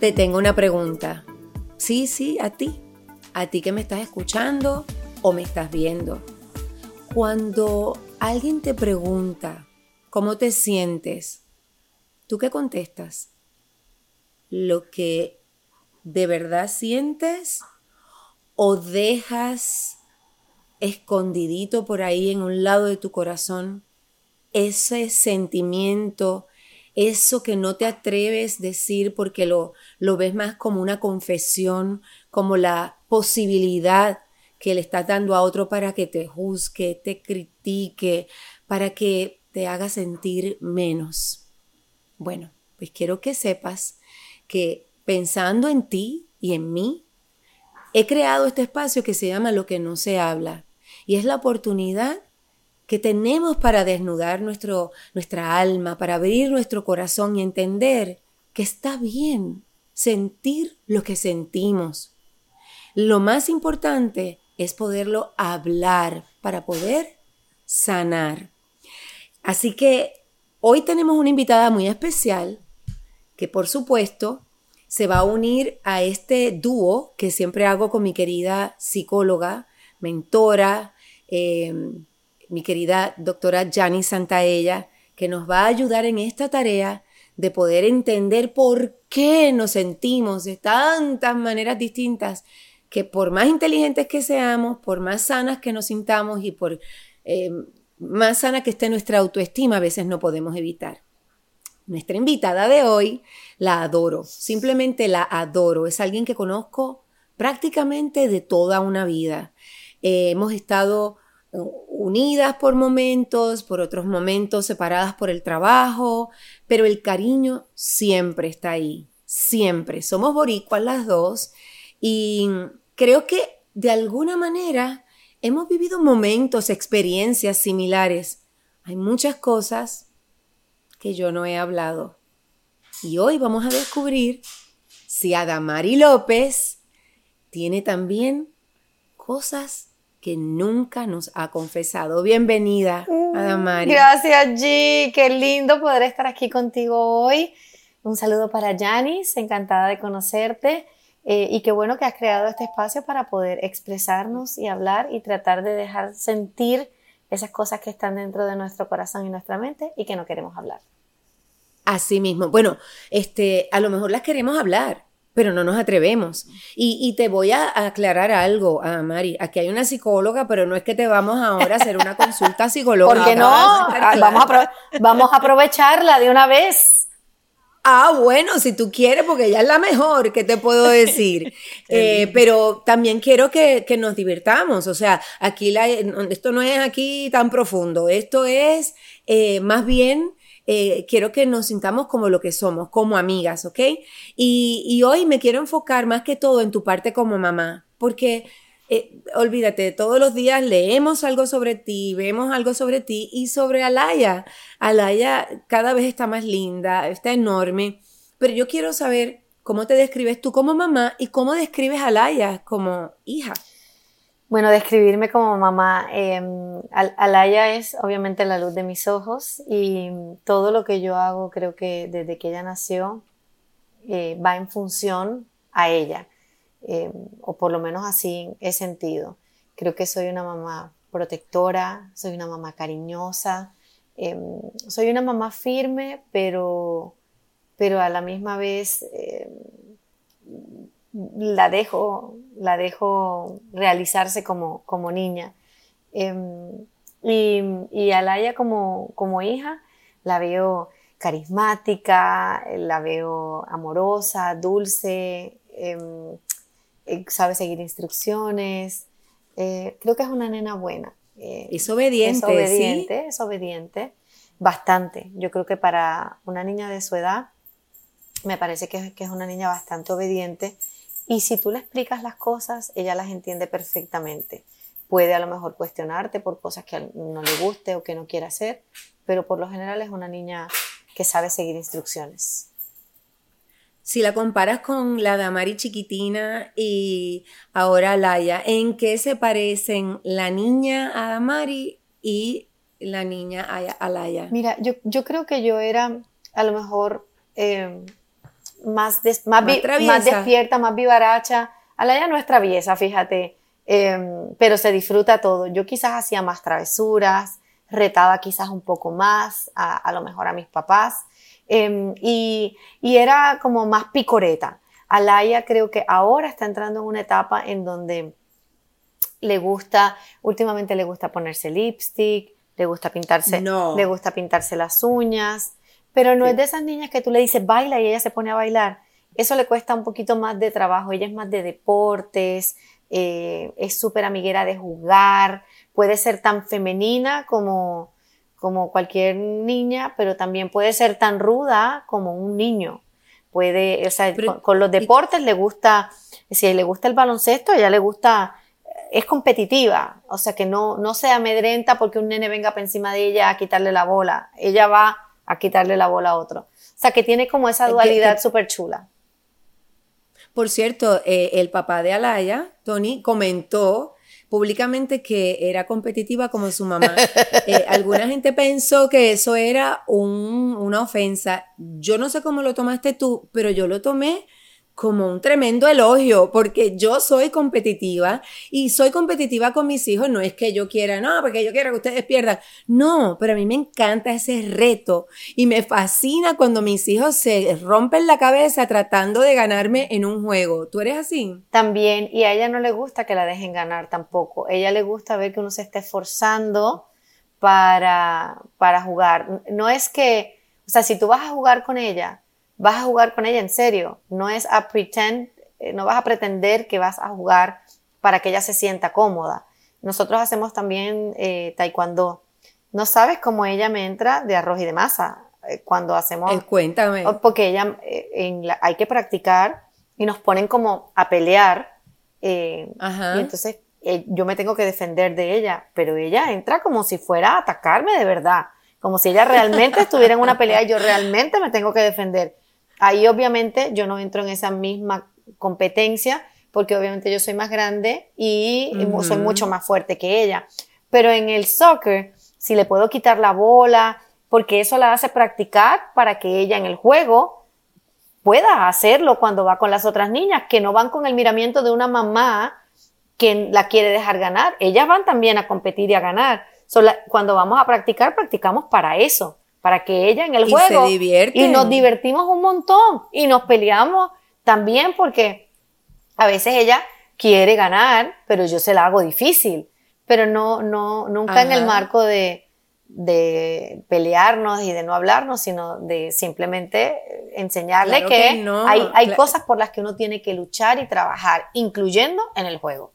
Te tengo una pregunta. Sí, sí, a ti. A ti que me estás escuchando o me estás viendo. Cuando alguien te pregunta cómo te sientes, ¿tú qué contestas? ¿Lo que de verdad sientes o dejas escondidito por ahí en un lado de tu corazón ese sentimiento, eso que no te atreves a decir porque lo, lo ves más como una confesión, como la posibilidad que le estás dando a otro para que te juzgue, te critique, para que te haga sentir menos. Bueno, pues quiero que sepas que pensando en ti y en mí, he creado este espacio que se llama Lo que no se habla. Y es la oportunidad que tenemos para desnudar nuestro, nuestra alma, para abrir nuestro corazón y entender que está bien sentir lo que sentimos. Lo más importante es poderlo hablar para poder sanar. Así que hoy tenemos una invitada muy especial que por supuesto se va a unir a este dúo que siempre hago con mi querida psicóloga, mentora, eh, mi querida doctora Jani Santaella, que nos va a ayudar en esta tarea de poder entender por qué nos sentimos de tantas maneras distintas, que por más inteligentes que seamos, por más sanas que nos sintamos y por eh, más sana que esté nuestra autoestima, a veces no podemos evitar. Nuestra invitada de hoy la adoro, simplemente la adoro. Es alguien que conozco prácticamente de toda una vida. Eh, hemos estado unidas por momentos, por otros momentos separadas por el trabajo, pero el cariño siempre está ahí, siempre. Somos boricuas las dos y creo que de alguna manera hemos vivido momentos, experiencias similares. Hay muchas cosas que yo no he hablado. Y hoy vamos a descubrir si Adamari López tiene también cosas que nunca nos ha confesado. Bienvenida, Adamari. Gracias, G. Qué lindo poder estar aquí contigo hoy. Un saludo para Janice, encantada de conocerte. Eh, y qué bueno que has creado este espacio para poder expresarnos y hablar y tratar de dejar sentir esas cosas que están dentro de nuestro corazón y nuestra mente y que no queremos hablar. Así mismo. Bueno, este, a lo mejor las queremos hablar, pero no nos atrevemos. Y, te voy a aclarar algo, a Mari. Aquí hay una psicóloga, pero no es que te vamos ahora a hacer una consulta psicológica. ¿Por qué no? Ah, vamos a, vamos a aprovecharla de una vez. Ah, bueno, si tú quieres, porque ella es la mejor, ¿qué te puedo decir? Eh, pero también quiero que, nos divirtamos, o sea, aquí la, esto no es aquí tan profundo, esto es eh, más bien eh, quiero que nos sintamos como lo que somos, como amigas, ¿ok? Y, hoy me quiero enfocar más que todo en tu parte como mamá, porque eh, olvídate, todos los días leemos algo sobre ti, vemos algo sobre ti y sobre Alaya. Alaya cada vez está más linda, está enorme, pero yo quiero saber cómo te describes tú como mamá y cómo describes a Alaya como hija. Bueno, describirme como mamá. Eh, Alaya es obviamente la luz de mis ojos y todo lo que yo hago creo que desde que ella nació eh, va en función a ella, em, o por lo menos así he sentido. Creo que soy una mamá protectora, soy una mamá cariñosa, em, soy una mamá firme, pero, pero a la misma vez la dejo, la dejo realizarse como, como niña. Em, y, y a Laia como, como hija la veo carismática, la veo amorosa, dulce, em, eh, sabe seguir instrucciones. Eh, creo que es una nena buena. Eh, es obediente. Es obediente, es obediente. Bastante. Yo creo que para una niña de su edad, me parece que, que es una niña bastante obediente y si tú le explicas las cosas, ella las entiende perfectamente. Puede a lo mejor cuestionarte por cosas que no le guste o que no quiera hacer, pero por lo general es una niña que sabe seguir instrucciones. Si la comparas con la Damari chiquitina y ahora Laia, ¿en qué se parecen la niña a Damari y la niña Alaya? Mira, yo, yo creo que yo era a lo mejor em, más, más, más, despierta, más vivaracha. Alaya no es traviesa, fíjate, em, pero se disfruta todo. Yo quizás hacía más travesuras, retaba quizás un poco más a, a lo mejor a mis papás em, y, y, era como más picoreta. Alaya creo que ahora está entrando en una etapa en donde le gusta, últimamente le gusta ponerse lipstick, le gusta pintarse, le gusta pintarse las uñas, pero no es de esas niñas que tú le dices baila y ella se pone a bailar. Eso le cuesta un poquito más de trabajo. Ella es más de deportes, eh, es súper amiguera de jugar, puede ser tan femenina como, como cualquier niña, pero también puede ser tan ruda como un niño. Puede, o sea, con, los deportes le gusta, si le gusta el baloncesto, ella le gusta es competitiva, o sea, que no, no se amedrenta porque un nene venga para encima de ella a quitarle la bola, ella va a quitarle la bola a otro. O sea, que tiene como esa dualidad súper chula. Por cierto, eh, el papá de Alaya, Tony, comentó públicamente que era competitiva como su mamá. Eh, alguna gente pensó que eso era una ofensa. Yo no sé cómo lo tomaste tú, pero yo lo tomé como un tremendo elogio, porque yo soy competitiva y soy competitiva con mis hijos. No es que yo quiera, no, porque yo quiero que ustedes pierdan. No, pero a mí me encanta ese reto y me fascina cuando mis hijos se rompen la cabeza tratando de ganarme en un juego. ¿Tú eres así? También, y a ella no le gusta que la dejen ganar tampoco. Ella le gusta ver que uno se esté esforzando para, para jugar. No es que, o sea, si tú vas a jugar con ella, vas a jugar con ella en serio. No es a pretend, eh, no vas a pretender que vas a jugar para que ella se sienta cómoda. Nosotros hacemos también eh, taekwondo. No sabes cómo ella me entra de arroz y de masa eh, cuando hacemos. cuéntame. Porque ella hay que practicar y nos ponen como a pelear. Ajá. Y entonces yo me tengo que defender de ella, pero ella entra como si fuera a atacarme de verdad, como si ella realmente estuviera en una pelea y yo realmente me tengo que defender. Ahí obviamente yo no entro en esa misma competencia porque obviamente yo soy más grande y soy mucho más fuerte que ella. Pero en el soccer, si le puedo quitar la bola, porque eso la hace practicar para que ella en el juego pueda hacerlo cuando va con las otras niñas, que no van con el miramiento de una mamá que la quiere dejar ganar. Ellas van también a competir y a ganar. cuando vamos a practicar, practicamos para eso para que ella en el juego se divierte. y nos divertimos un montón y nos peleamos también porque a veces ella quiere ganar, pero yo se la hago difícil, pero no, no, nunca en el marco de, de pelearnos y de no hablarnos, sino de simplemente enseñarle que, hay, hay cosas por las que uno tiene que luchar y trabajar, incluyendo en el juego.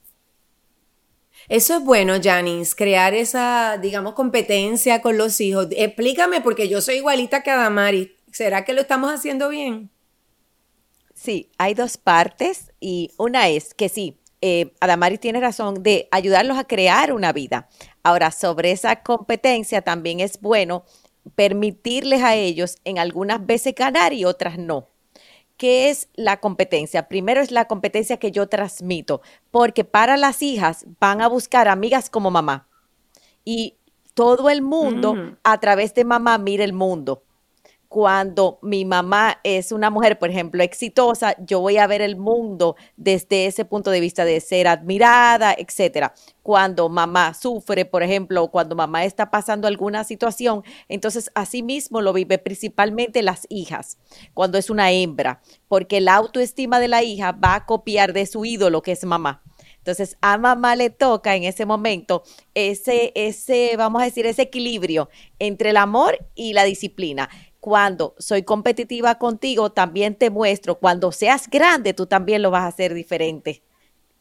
Eso es bueno, Janice, crear esa, digamos, competencia con los hijos. Explícame, porque yo soy igualita que Adamari. ¿Será que lo estamos haciendo bien? Sí, hay dos partes y una es que sí, eh, Adamari tiene razón de ayudarlos a crear una vida. Ahora, sobre esa competencia también es bueno permitirles a ellos en algunas veces ganar y otras no. ¿Qué es la competencia? Primero es la competencia que yo transmito, porque para las hijas van a buscar amigas como mamá. Y todo el mundo mm. a través de mamá mira el mundo cuando mi mamá es una mujer, por ejemplo, exitosa, yo voy a ver el mundo desde ese punto de vista de ser admirada, etcétera. Cuando mamá sufre, por ejemplo, cuando mamá está pasando alguna situación, entonces así mismo lo vive principalmente las hijas, cuando es una hembra, porque la autoestima de la hija va a copiar de su ídolo que es mamá. Entonces, a mamá le toca en ese momento ese, ese, vamos a decir, ese equilibrio entre el amor y la disciplina cuando soy competitiva contigo, también te muestro, cuando seas grande, tú también lo vas a hacer diferente.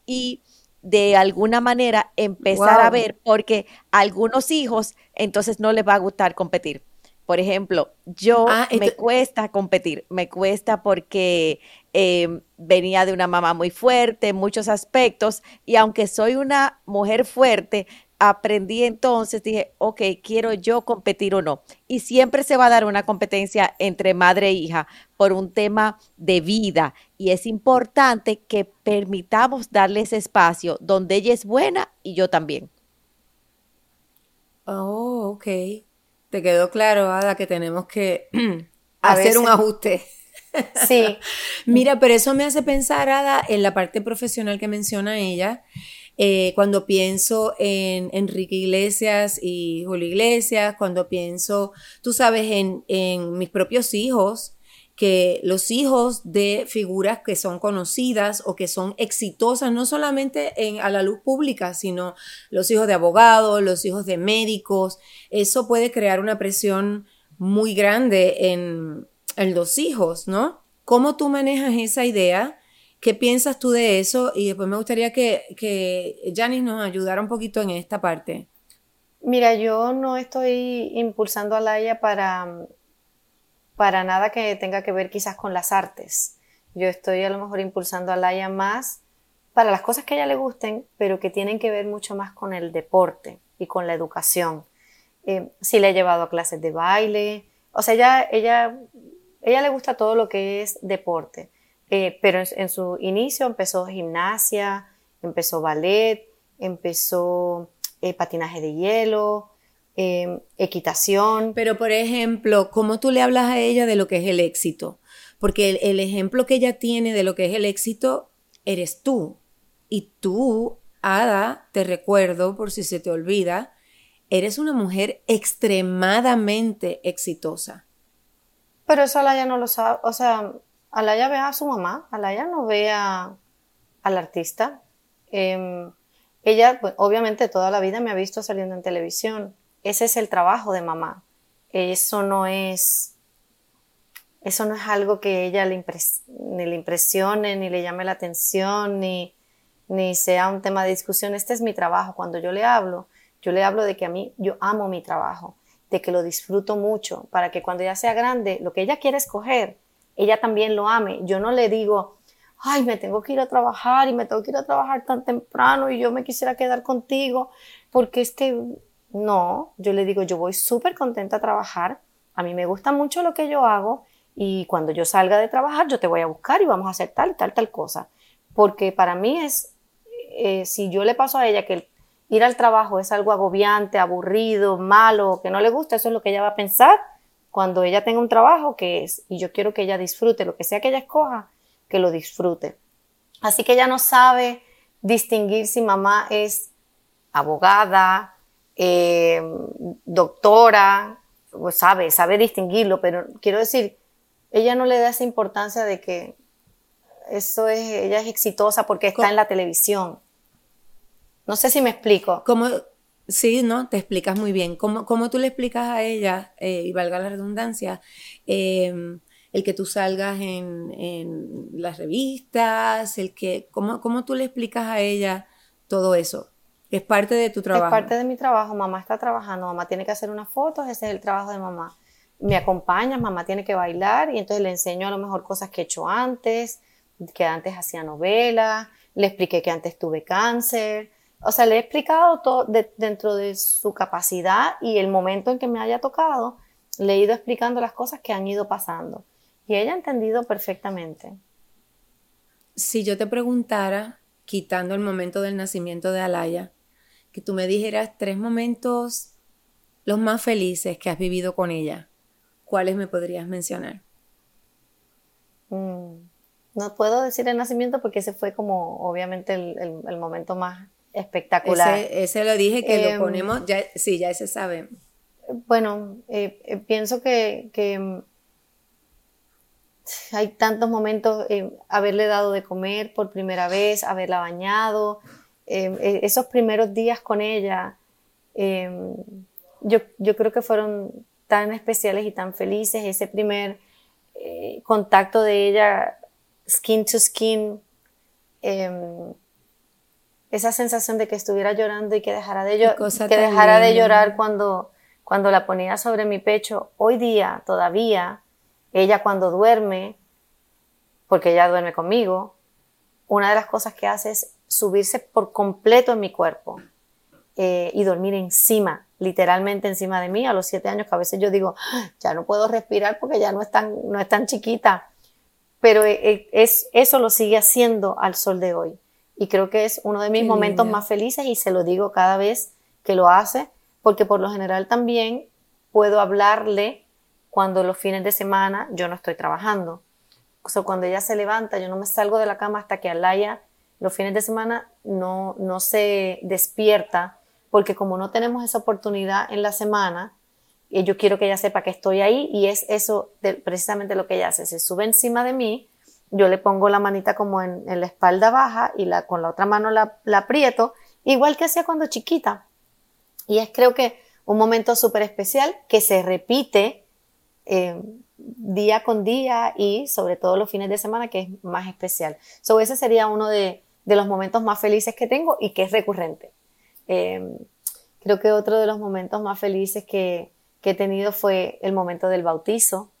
Y de alguna manera empezar a ver, porque a algunos hijos entonces no les va a gustar competir. Por ejemplo, yo ah, me cuesta competir, me cuesta porque em, venía de una mamá muy fuerte en muchos aspectos y aunque soy una mujer fuerte, aprendí entonces, dije, ok, quiero yo competir o no. Y siempre se va a dar una competencia entre madre e hija por un tema de vida. Y es importante que permitamos darle ese espacio donde ella es buena y yo también. Oh, ok. Te quedó claro, Ada, que tenemos que hacer un ajuste. Sí. Mira, pero eso me hace pensar, Ada, en la parte profesional que menciona ella. Eh, cuando pienso en Enrique Iglesias y Julio Iglesias, cuando pienso, tú sabes, en, mis propios hijos, que los hijos de figuras que son conocidas o que son exitosas, no solamente en, a la luz pública, sino los hijos de abogados, los hijos de médicos, eso puede crear una presión muy grande en los hijos, ¿no? ¿Cómo tú manejas esa idea? ¿Qué piensas tú de eso? Y después me gustaría que, que Janice nos ayudara un poquito en esta parte. Mira, yo no estoy impulsando a Laia para para nada que tenga que ver quizás con las artes. Yo estoy a lo mejor impulsando a Laia más para las cosas que a ella le gusten, pero que tienen que ver mucho más con el deporte y con la educación. Eh, sí le he llevado a clases de baile, o sea, ella, ella, ella le gusta todo lo que es deporte, eh, pero en, su inicio empezó gimnasia, empezó ballet, empezó eh, patinaje de hielo, Em, equitación. Pero, por ejemplo, ¿cómo tú le hablas a ella de lo que es el éxito? Porque el, ejemplo que ella tiene de lo que es el éxito eres tú. Y tú, Ada, te recuerdo, por si se te olvida, eres una mujer extremadamente exitosa. Pero eso Alaya no lo sabe. O sea, Alaya ve a su mamá, Alaya no ve a, al artista. Em, ella, pues, obviamente, toda la vida me ha visto saliendo en televisión ese es el trabajo de mamá. Eso no es, eso no es algo que ella le ni le impresione, ni le llame la atención, ni, ni sea un tema de discusión. Este es mi trabajo. Cuando yo le hablo, yo le hablo de que a mí, yo amo mi trabajo, de que lo disfruto mucho, para que cuando ella sea grande, lo que ella quiere escoger, ella también lo ame. Yo no le digo, ay, me tengo que ir a trabajar y me tengo que ir a trabajar tan temprano y yo me quisiera quedar contigo, porque es que no, yo le digo, yo voy súper contenta a trabajar, a mí me gusta mucho lo que yo hago y cuando yo salga de trabajar yo te voy a buscar y vamos a hacer tal tal, tal cosa. Porque para mí es, eh, si yo le paso a ella que ir al trabajo es algo agobiante, aburrido, malo, que no le gusta, eso es lo que ella va a pensar cuando ella tenga un trabajo que es, y yo quiero que ella disfrute, lo que sea que ella escoja, que lo disfrute. Así que ella no sabe distinguir si mamá es abogada, eh, doctora, pues sabe, sabe distinguirlo, pero quiero decir, ella no le da esa importancia de que eso es, ella es exitosa porque está en la televisión. No sé si me explico. ¿Cómo? Sí, no, te explicas muy bien. ¿Cómo, cómo tú le explicas a ella, eh, y valga la redundancia, em, el que tú salgas en, en, las revistas, el que, ¿cómo, ¿cómo tú le explicas a ella todo eso? Es parte de tu trabajo. Es parte de mi trabajo. Mamá está trabajando, mamá tiene que hacer unas fotos, ese es el trabajo de mamá. Me acompaña, mamá tiene que bailar y entonces le enseño a lo mejor cosas que he hecho antes, que antes hacía novela, le expliqué que antes tuve cáncer. O sea, le he explicado todo dentro de su capacidad y el momento en que me haya tocado, le he ido explicando las cosas que han ido pasando. Y ella ha entendido perfectamente. Si yo te preguntara, quitando el momento del nacimiento de Alaya, que tú me dijeras tres momentos los más felices que has vivido con ella. ¿Cuáles me podrías mencionar? Mm, no puedo decir el nacimiento porque ese fue como obviamente el, momento más espectacular. Ese, lo dije que lo em, ponemos, ya, sí, ya ese sabe. Bueno, eh, eh, pienso que, que, hay tantos momentos, eh, haberle dado de comer por primera vez, haberla bañado, Em, e, esos primeros días con ella, em, yo, yo, creo que fueron tan especiales y tan felices, ese primer eh, contacto de ella skin to skin, esa sensación de que estuviera llorando y que dejara de, que dejara de llorar cuando, cuando la ponía sobre mi pecho. Hoy día, todavía, ella cuando duerme, porque ella duerme conmigo, una de las cosas que hace es subirse por completo en mi cuerpo eh, y dormir encima, literalmente encima de mí a los siete años, que a veces yo digo, ah, ya no puedo respirar porque ya no es tan, no es tan chiquita. Pero eh, eh, es, eso lo sigue haciendo al sol de hoy. Y creo que es uno de mis momentos más felices y se lo digo cada vez que lo hace, porque por lo general también puedo hablarle cuando los fines de semana yo no estoy trabajando. O sea, cuando ella se levanta, yo no me salgo de la cama hasta que Alaya los fines de semana no, no se despierta, porque como no tenemos esa oportunidad en la semana, eh, yo quiero que ella sepa que estoy ahí y es eso precisamente lo que ella hace. Se sube encima de mí, yo le pongo la manita como en, la espalda baja y la, con la otra mano la, aprieto, igual que hacía cuando chiquita. Y es creo que un momento súper especial que se repite eh, día con día y sobre todo los fines de semana que es más especial. So, ese sería uno de, de los momentos más felices que tengo y que es recurrente. Eh, creo que otro de los momentos más felices que, que, he tenido fue el momento del bautizo,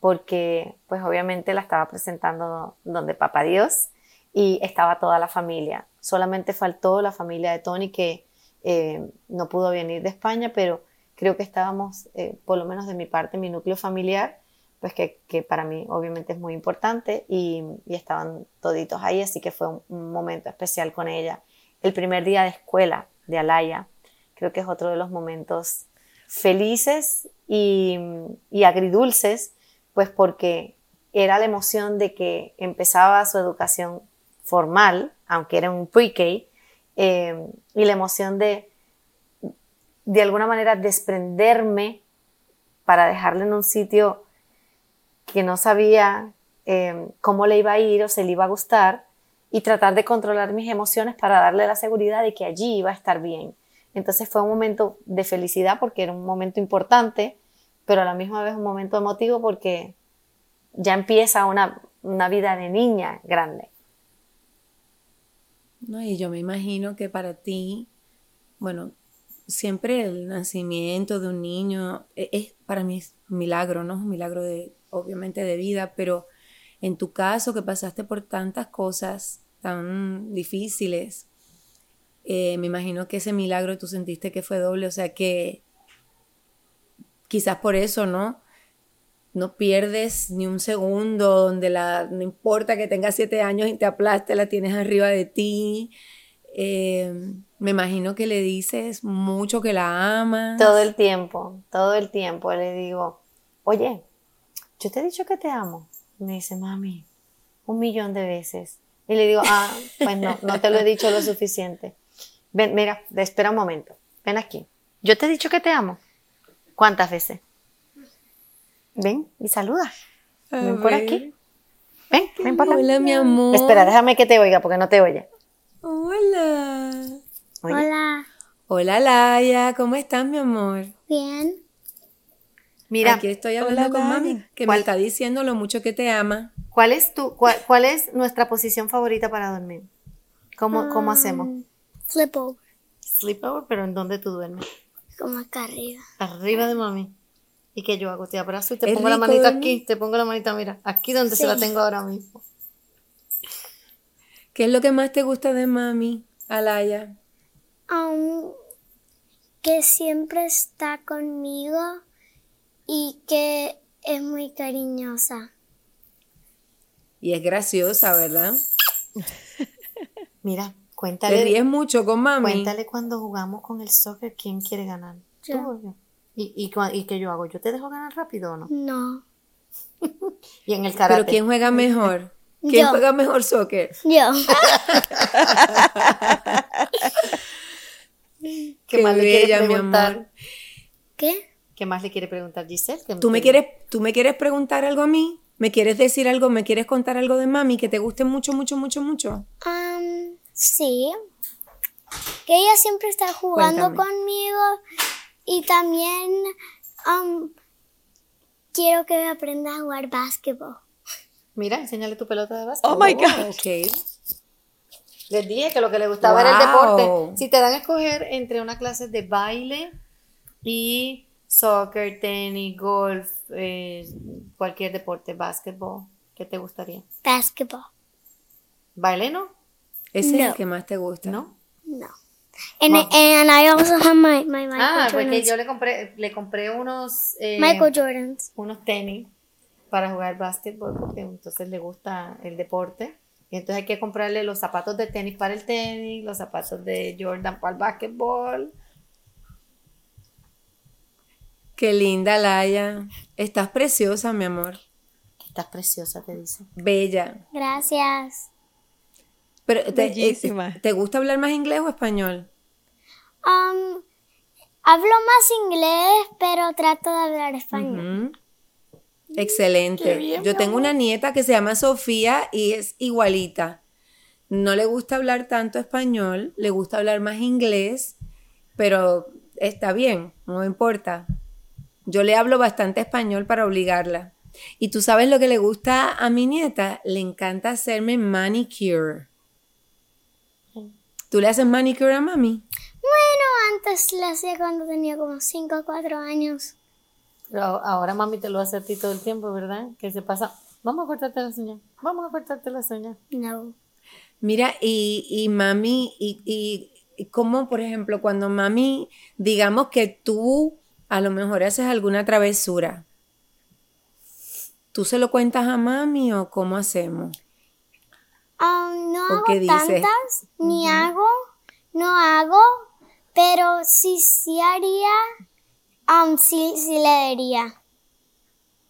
porque pues obviamente la estaba presentando donde Papá Dios y estaba toda la familia. Solamente faltó la familia de Tony que eh, no pudo venir de España, pero creo que estábamos, eh, por lo menos de mi parte, mi núcleo familiar, pues que, para mí obviamente es muy importante y, estaban toditos ahí, así que fue un, momento especial con ella. El primer día de escuela de Alaya, creo que es otro de los momentos felices y, agridulces, pues porque era la emoción de que empezaba su educación formal, aunque era un pre-K, eh, y la emoción de, de alguna manera, desprenderme para dejarle en un sitio que no sabía em, cómo le iba a ir o se le iba a gustar y tratar de controlar mis emociones para darle la seguridad de que allí iba a estar bien. Entonces fue un momento de felicidad porque era un momento importante, pero a la misma vez un momento emotivo porque ya empieza una, una vida de niña grande. No, y yo me imagino que para ti, bueno, siempre el nacimiento de un niño es, es para mí es un milagro, ¿no? Un milagro de obviamente de vida, pero en tu caso que pasaste por tantas cosas tan difíciles, eh, me imagino que ese milagro tú sentiste que fue doble, o sea que quizás por eso, ¿no? No pierdes ni un segundo donde la, no importa que tengas siete años y te aplaste, la tienes arriba de ti. Eh, me imagino que le dices mucho que la amas. Todo el tiempo, todo el tiempo le digo, oye, yo te he dicho que te amo. me dice, mami, un millón de veces. Y le digo, ah, pues no, no te lo he dicho lo suficiente. Ven, mira, espera un momento. Ven aquí. Yo te he dicho que te amo. ¿Cuántas veces? Ven y saluda. ven por aquí. Ven, ven por aquí. Hola, mi amor. Espera, déjame que te oiga porque no te oye. Hola. Hola. Hola, Laia. ¿Cómo estás, mi amor? Bien. Mira, aquí estoy hablando con mami, que me está diciendo lo mucho que te ama. ¿Cuál es tu, cuál, es nuestra posición favorita para dormir? ¿Cómo, cómo hacemos? Flip over. Sleep over, pero ¿en dónde tú duermes? Como acá arriba. Arriba de mami. ¿Y qué yo hago? Te abrazo y te pongo la manita aquí. Te pongo la manita, mira, aquí donde se la tengo ahora mismo. ¿Qué es lo que más te gusta de mami, Alaya? Um, que siempre está conmigo y que es muy cariñosa. Y es graciosa, ¿verdad? Mira, cuéntale. Te ríes mucho con mami. Cuéntale cuando jugamos con el soccer, ¿quién quiere ganar? Yo. ¿Y, y, qué yo hago? ¿Yo te dejo ganar rápido o no? No. y en el karate. ¿Pero quién juega mejor? ¿Quién juega mejor soccer? Yo. ¿Qué, ¿Qué más le quiere preguntar? ¿Qué? ¿Qué más le quiere preguntar Giselle? ¿Tú me, quieres, ¿Tú me quieres preguntar algo a mí? ¿Me quieres decir algo? ¿Me quieres contar algo de mami que te guste mucho, mucho, mucho, mucho? Um, sí. Que ella siempre está jugando conmigo y también um, quiero que aprenda a jugar básquetbol. Mira, enséñale tu pelota de básquetbol. Oh my God. Okay. Les dije que lo que le gustaba era el deporte. Si te dan a escoger entre una clase de baile y soccer, tenis, golf, eh, cualquier deporte, básquetbol, ¿qué te gustaría? Básquetbol. ¿Baile no? Ese es el que más te gusta. ¿No? No. And, and I also have my, my Michael ah, porque yo le compré, le compré unos... Eh, Michael Jordans. Unos tenis para jugar básquetbol porque entonces le gusta el deporte. Y entonces hay que comprarle los zapatos de tenis para el tenis, los zapatos de Jordan para el básquetbol Qué linda, Laia. Estás preciosa, mi amor. Estás preciosa, te dice. Bella. Gracias. Pero te, Bellísima. ¿te gusta hablar más inglés o español? Um, hablo más inglés, pero trato de hablar español. Excelente. Yo tengo una nieta que se llama Sofía y es igualita. No le gusta hablar tanto español, le gusta hablar más inglés, pero está bien, no importa. Yo le hablo bastante español para obligarla. Y tú sabes lo que le gusta a mi nieta, le encanta hacerme manicure. ¿Tú le haces manicure a mami? Bueno, antes lo hacía cuando tenía como 5 o 4 años. Pero ahora mami te lo hace a ti todo el tiempo, ¿verdad? Que se pasa, vamos a cortarte las uñas, vamos a cortarte las uñas. No. Mira, y, y mami, y, y, y cómo, por ejemplo, cuando mami, digamos que tú a lo mejor haces alguna travesura, ¿tú se lo cuentas a mami o cómo hacemos? Um, no ¿O hago dices? tantas, ni hago, no hago, pero sí, sí haría, um, sí, sí le diría.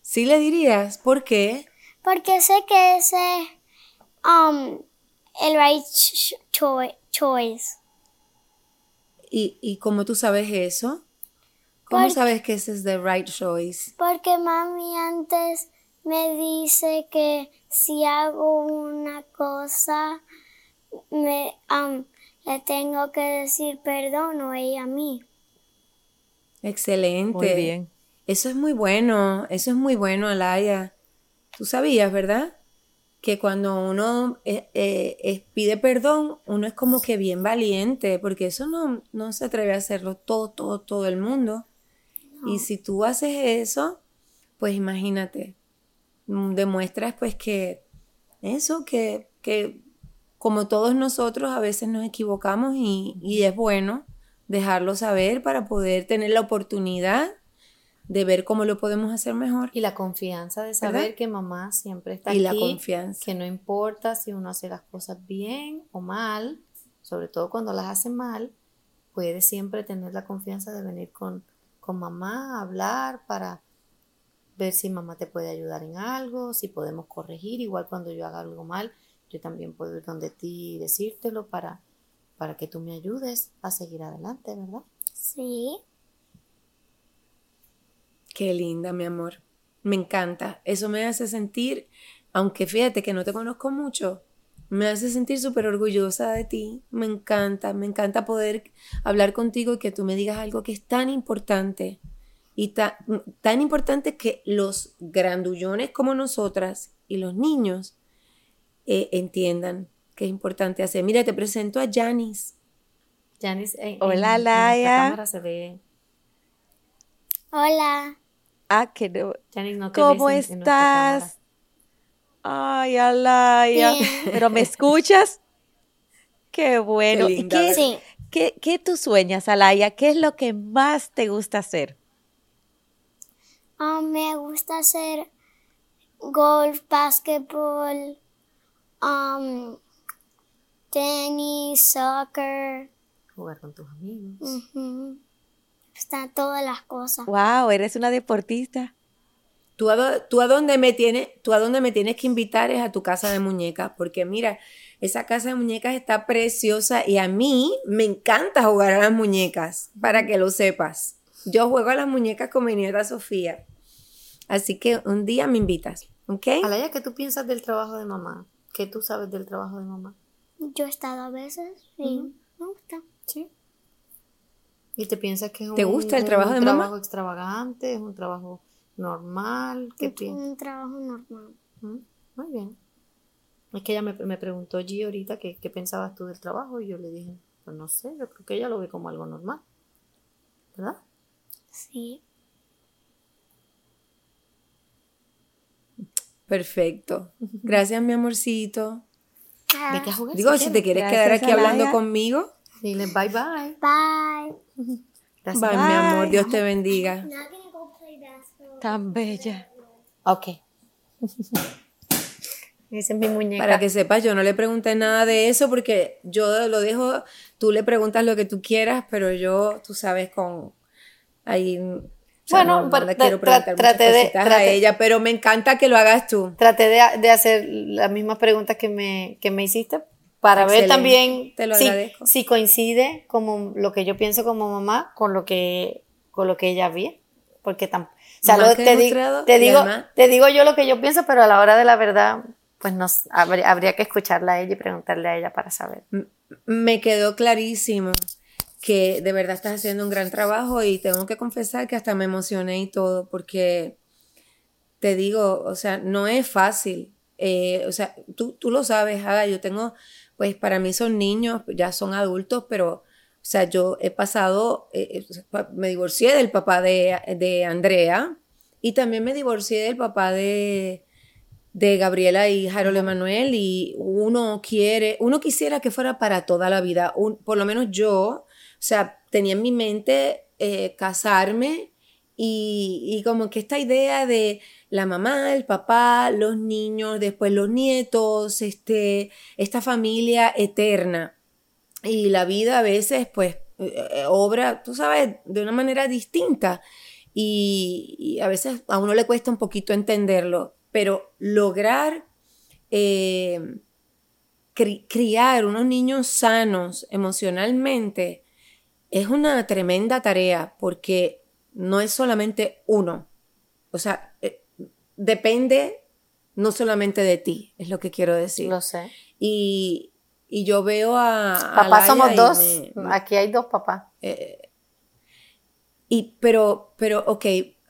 ¿Sí le dirías? ¿Por qué? Porque sé que ese es um, el right ch- choi- choice. ¿Y, y cómo tú sabes eso? ¿Cómo Porque- sabes que ese es the right choice? Porque mami antes me dice que si hago una cosa, me, um, le tengo que decir perdón o ella a mí. Excelente. Muy bien. Eso es muy bueno, eso es muy bueno, Alaya. Tú sabías, ¿verdad? Que cuando uno eh, eh, pide perdón, uno es como que bien valiente, porque eso no, no se atreve a hacerlo todo, todo, todo el mundo. Y si tú haces eso, pues imagínate, demuestras pues que eso, que, que como todos nosotros a veces nos equivocamos y, y es bueno dejarlo saber para poder tener la oportunidad de ver cómo lo podemos hacer mejor. Y la confianza de saber ¿Verdad? que mamá siempre está Y la aquí, confianza. que no importa si uno hace las cosas bien o mal, sobre todo cuando las hace mal, puede siempre tener la confianza de venir con, con mamá a hablar para ver si mamá te puede ayudar en algo, si podemos corregir, igual cuando yo haga algo mal, yo también puedo ir donde ti y decírtelo para, para que tú me ayudes a seguir adelante, ¿verdad? Sí. Qué linda, mi amor. Me encanta. Eso me hace sentir, aunque fíjate que no te conozco mucho, me hace sentir súper orgullosa de ti. Me encanta, me encanta poder hablar contigo y que tú me digas algo que es tan importante. Y ta- tan importante que los grandullones como nosotras y los niños eh, entiendan que es importante hacer. Mira, te presento a Janice. Janice, en, en- Hola, en Laia. cámara se ve. Hola. Ah, que no- Janice, no te ¿Cómo ves en- estás? Ay, Alaya. Bien. ¿Pero me escuchas? Qué bueno. Qué ¿Y qué, qué, qué tú sueñas, Alaya? ¿Qué es lo que más te gusta hacer? Um, me gusta hacer golf, básquetbol, um, tenis, soccer. Jugar con tus amigos. ujú. Están todas las cosas. Wow, eres una deportista. Tú a, tú a dónde me tienes, tú a dónde me tienes que invitar es a tu casa de muñecas, porque mira, esa casa de muñecas está preciosa y a mí me encanta jugar a las muñecas, para que lo sepas. Yo juego a las muñecas con mi nieta Sofía. Así que un día me invitas, ¿ok? Alaya, ¿qué tú piensas del trabajo de mamá? ¿Qué tú sabes del trabajo de mamá? Yo he estado a veces, sí. Me gusta. Sí. ¿Y te piensas que es un, ¿Te gusta el un trabajo de mamá? trabajo extravagante? ¿Es un trabajo normal? ¿Qué Un, piensas? un trabajo normal. Mm, Muy bien. Es que ella me, me preguntó G ahorita que, qué pensabas tú del trabajo y yo le dije, pues no sé, yo creo que ella lo ve como algo normal. ¿Verdad? Sí. Perfecto. Gracias, mi amorcito. A jugar. Digo, si te quieres quedar aquí hablando Alaya. conmigo, Dile bye bye. Bye. Gracias. bye, mi amor, Dios te bendiga. Tan bella. Ok. Esa es mi muñeca. Para que sepas, yo no le pregunté nada de eso porque yo lo dejo, tú le preguntas lo que tú quieras, pero yo, tú sabes, con ahí bueno, no, no quiero preguntar traté de, a ella, pero me encanta que lo hagas tú. Traté de, de hacer las mismas preguntas que me, que me hiciste para ver también Te lo si, si, coincide como lo que yo pienso como mamá con lo que, con lo que ella ve. Porque tampoco o sea, te, te, digo, te digo yo lo que yo pienso, pero a la hora de la verdad, pues nos, habría, habría que escucharla a ella y preguntarle a ella para saber. Me quedó clarísimo que de verdad estás haciendo un gran trabajo y tengo que confesar que hasta me emocioné y todo, porque te digo, o sea, no es fácil. Eh, o sea, tú, tú lo sabes, Ada, yo tengo, pues para mí son niños, ya son adultos, pero o sea, yo he pasado, eh, eh, me divorcié del papá de, Andrea y también me divorcié del papá de, de Gabriela y Harold Emanuel y uno quiere, uno quisiera que fuera para toda la vida, por lo menos yo, sea, tenía en mi mente eh, casarme y, y, como que esta idea de la mamá, el papá, los niños, después los nietos, este, esta familia eterna. Y la vida a veces pues eh, obra, tú sabes, de una manera distinta. Y, a veces a uno le cuesta un poquito entenderlo, pero lograr eh, criar unos niños sanos emocionalmente es una tremenda tarea porque no es solamente uno, o sea, depende no solamente de ti, es lo que quiero decir. Lo sé. Y, y yo veo a... Papá somos dos, aquí hay dos papás. Eh, y, pero, pero, ok,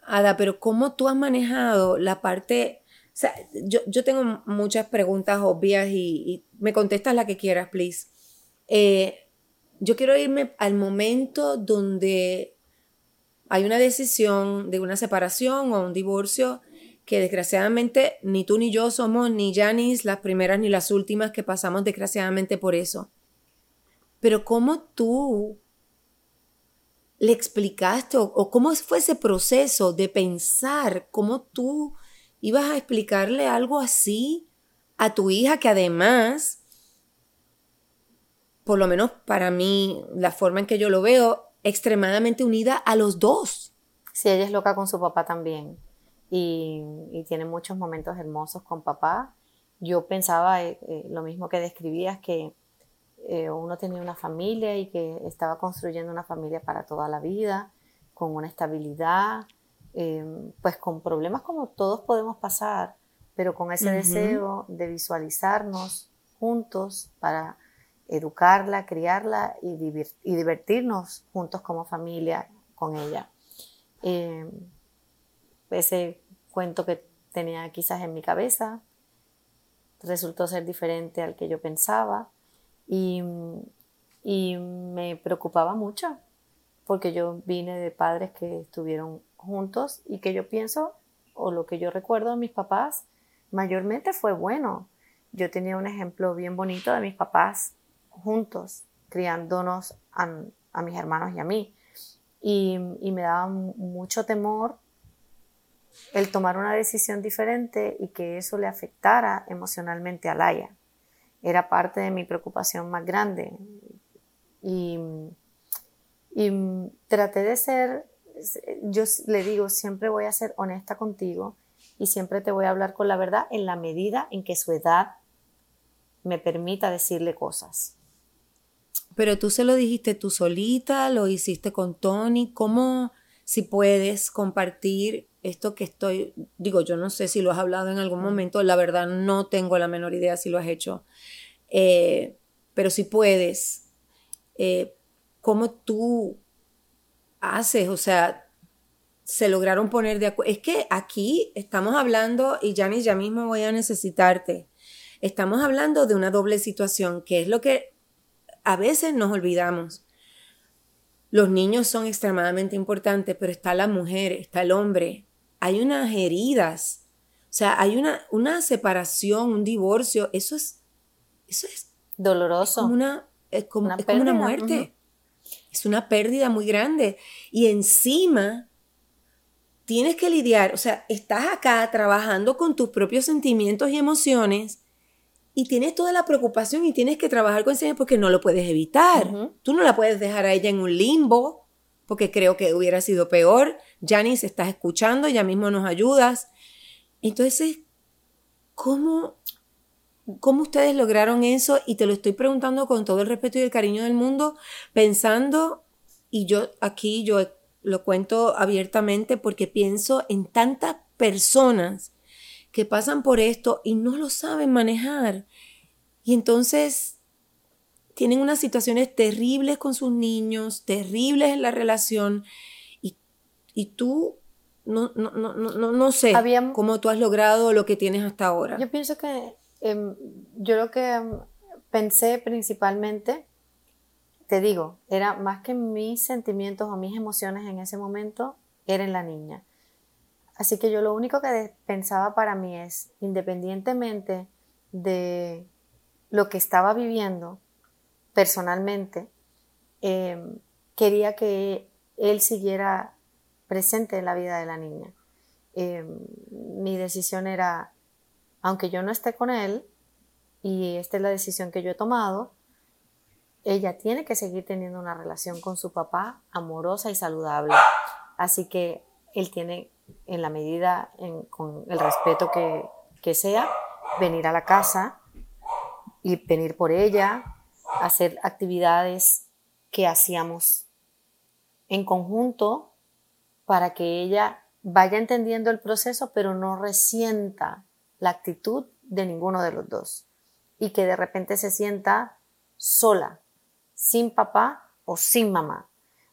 Ada, pero ¿cómo tú has manejado la parte... O sea, yo, yo tengo muchas preguntas obvias y, me contestas la que quieras, please. Eh, yo quiero irme al momento donde hay una decisión de una separación o un divorcio que desgraciadamente ni tú ni yo somos ni Janis las primeras ni las últimas que pasamos desgraciadamente por eso. Pero ¿cómo tú le explicaste o, cómo fue ese proceso de pensar cómo tú ibas a explicarle algo así a tu hija que además, por lo menos para mí, la forma en que yo lo veo, extremadamente unida a los dos. Sí, ella es loca con su papá también y, tiene muchos momentos hermosos con papá. Yo pensaba eh, eh, lo mismo que describías, que eh, uno tenía una familia y que estaba construyendo una familia para toda la vida, con una estabilidad, pues con problemas como todos podemos pasar, pero con ese deseo de visualizarnos juntos para educarla, criarla y, y divertirnos juntos como familia con ella ese cuento que tenía quizás en mi cabeza resultó ser diferente al que yo pensaba y, me preocupaba mucho porque yo vine de padres que estuvieron juntos y que yo pienso o lo que yo recuerdo de mis papás mayormente fue bueno. Yo tenía un ejemplo bien bonito de mis papás juntos, criándonos a, mis hermanos y a mí. Y, me daba mucho temor el tomar una decisión diferente y que eso le afectara emocionalmente a Laia. Era parte de mi preocupación más grande. Y, traté de ser, yo le digo, siempre voy a ser honesta contigo y siempre te voy a hablar con la verdad en la medida en que su edad me permita decirle cosas. Pero tú se lo dijiste tú solita, lo hiciste con Tony, ¿cómo, si puedes compartir esto que estoy, digo, yo no sé si lo has hablado en algún momento, la verdad no tengo la menor idea si lo has hecho, eh, pero si puedes, eh, ¿cómo tú haces? O sea, se lograron poner de acuerdo. Es que aquí estamos hablando, y Janice, ya mismo voy a necesitarte, estamos hablando de una doble situación, que es lo que a veces nos olvidamos. Los niños son extremadamente importantes, pero está la mujer, está el hombre, hay unas heridas, o sea, hay una, una separación, un divorcio, eso es, eso es doloroso. Como una, es como, una, una muerte. Es una pérdida muy grande. Y encima tienes que lidiar, o sea, estás acá trabajando con tus propios sentimientos y emociones y tienes toda la preocupación y tienes que trabajar con ese porque no lo puedes evitar. Tú no la puedes dejar a ella en un limbo porque creo que hubiera sido peor Janice, estás escuchando, ya mismo nos ayudas. Entonces, ¿cómo, ¿cómo ustedes lograron eso? Y te lo estoy preguntando con todo el respeto y el cariño del mundo, pensando, y yo aquí yo lo cuento abiertamente porque pienso en tantas personas que pasan por esto y no lo saben manejar. Y entonces tienen unas situaciones terribles con sus niños, terribles en la relación, y, y tú no, no, no, no, no sé cómo tú has logrado lo que tienes hasta ahora. Yo pienso que em, yo lo que em, pensé principalmente, te digo, era más que mis sentimientos o mis emociones en ese momento, era en la niña. Así que yo lo único que pensaba para mí es, independientemente de lo que estaba viviendo personalmente, em, quería que él siguiera presente en la vida de la niña. Em, mi decisión era, aunque yo no esté con él, y esta es la decisión que yo he tomado, ella tiene que seguir teniendo una relación con su papá amorosa y saludable. Así que él tiene, en la medida, con el respeto que sea, venir a la casa y venir por ella, hacer actividades que hacíamos en conjunto para que ella vaya entendiendo el proceso, pero no resienta la actitud de ninguno de los dos. Y que de repente se sienta sola, sin papá o sin mamá.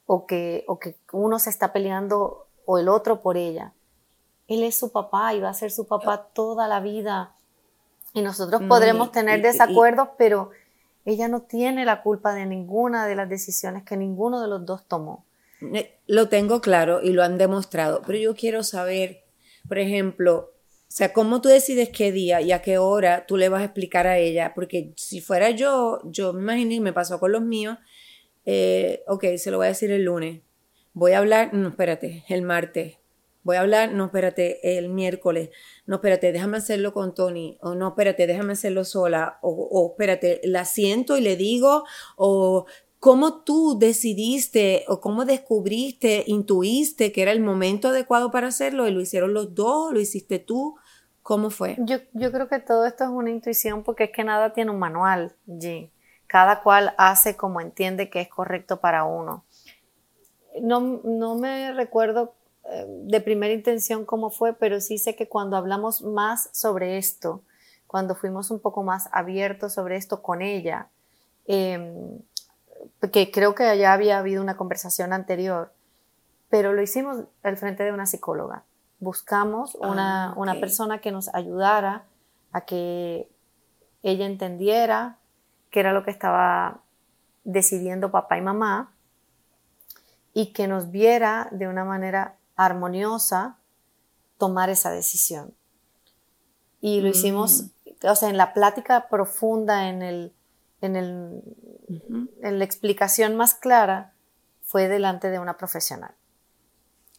O que, o que uno se está peleando o el otro por ella. Él es su papá y va a ser su papá toda la vida. Y nosotros podremos tener desacuerdos, pero ella no tiene la culpa de ninguna de las decisiones que ninguno de los dos tomó. Lo tengo claro y lo han demostrado, pero yo quiero saber, por ejemplo, o sea, cómo tú decides qué día y a qué hora tú le vas a explicar a ella, porque si fuera yo, yo me imagino y me pasó con los míos, eh, ok, se lo voy a decir el lunes, voy a hablar, no, espérate, el martes, voy a hablar, no, espérate, el miércoles, no, espérate, déjame hacerlo con Tony, o no, espérate, déjame hacerlo sola, o, o espérate, la siento y le digo, o ¿Cómo tú decidiste o cómo descubriste, intuiste que era el momento adecuado para hacerlo? ¿Y lo hicieron los dos? ¿Lo hiciste tú? ¿Cómo fue? Yo, creo que todo esto es una intuición porque es que nada tiene un manual, G. Cada cual hace como entiende que es correcto para uno. No, no me recuerdo de primera intención cómo fue, pero sí sé que cuando hablamos más sobre esto, cuando fuimos un poco más abiertos sobre esto con ella, eh, que creo que ya había habido una conversación anterior, pero lo hicimos al frente de una psicóloga. Buscamos una, ah, una persona que nos ayudara a que ella entendiera qué era lo que estaba decidiendo papá y mamá y que nos viera de una manera armoniosa tomar esa decisión. Y lo hicimos, mm. o sea, en la plática profunda, en el, en, el, en la explicación más clara fue delante de una profesional.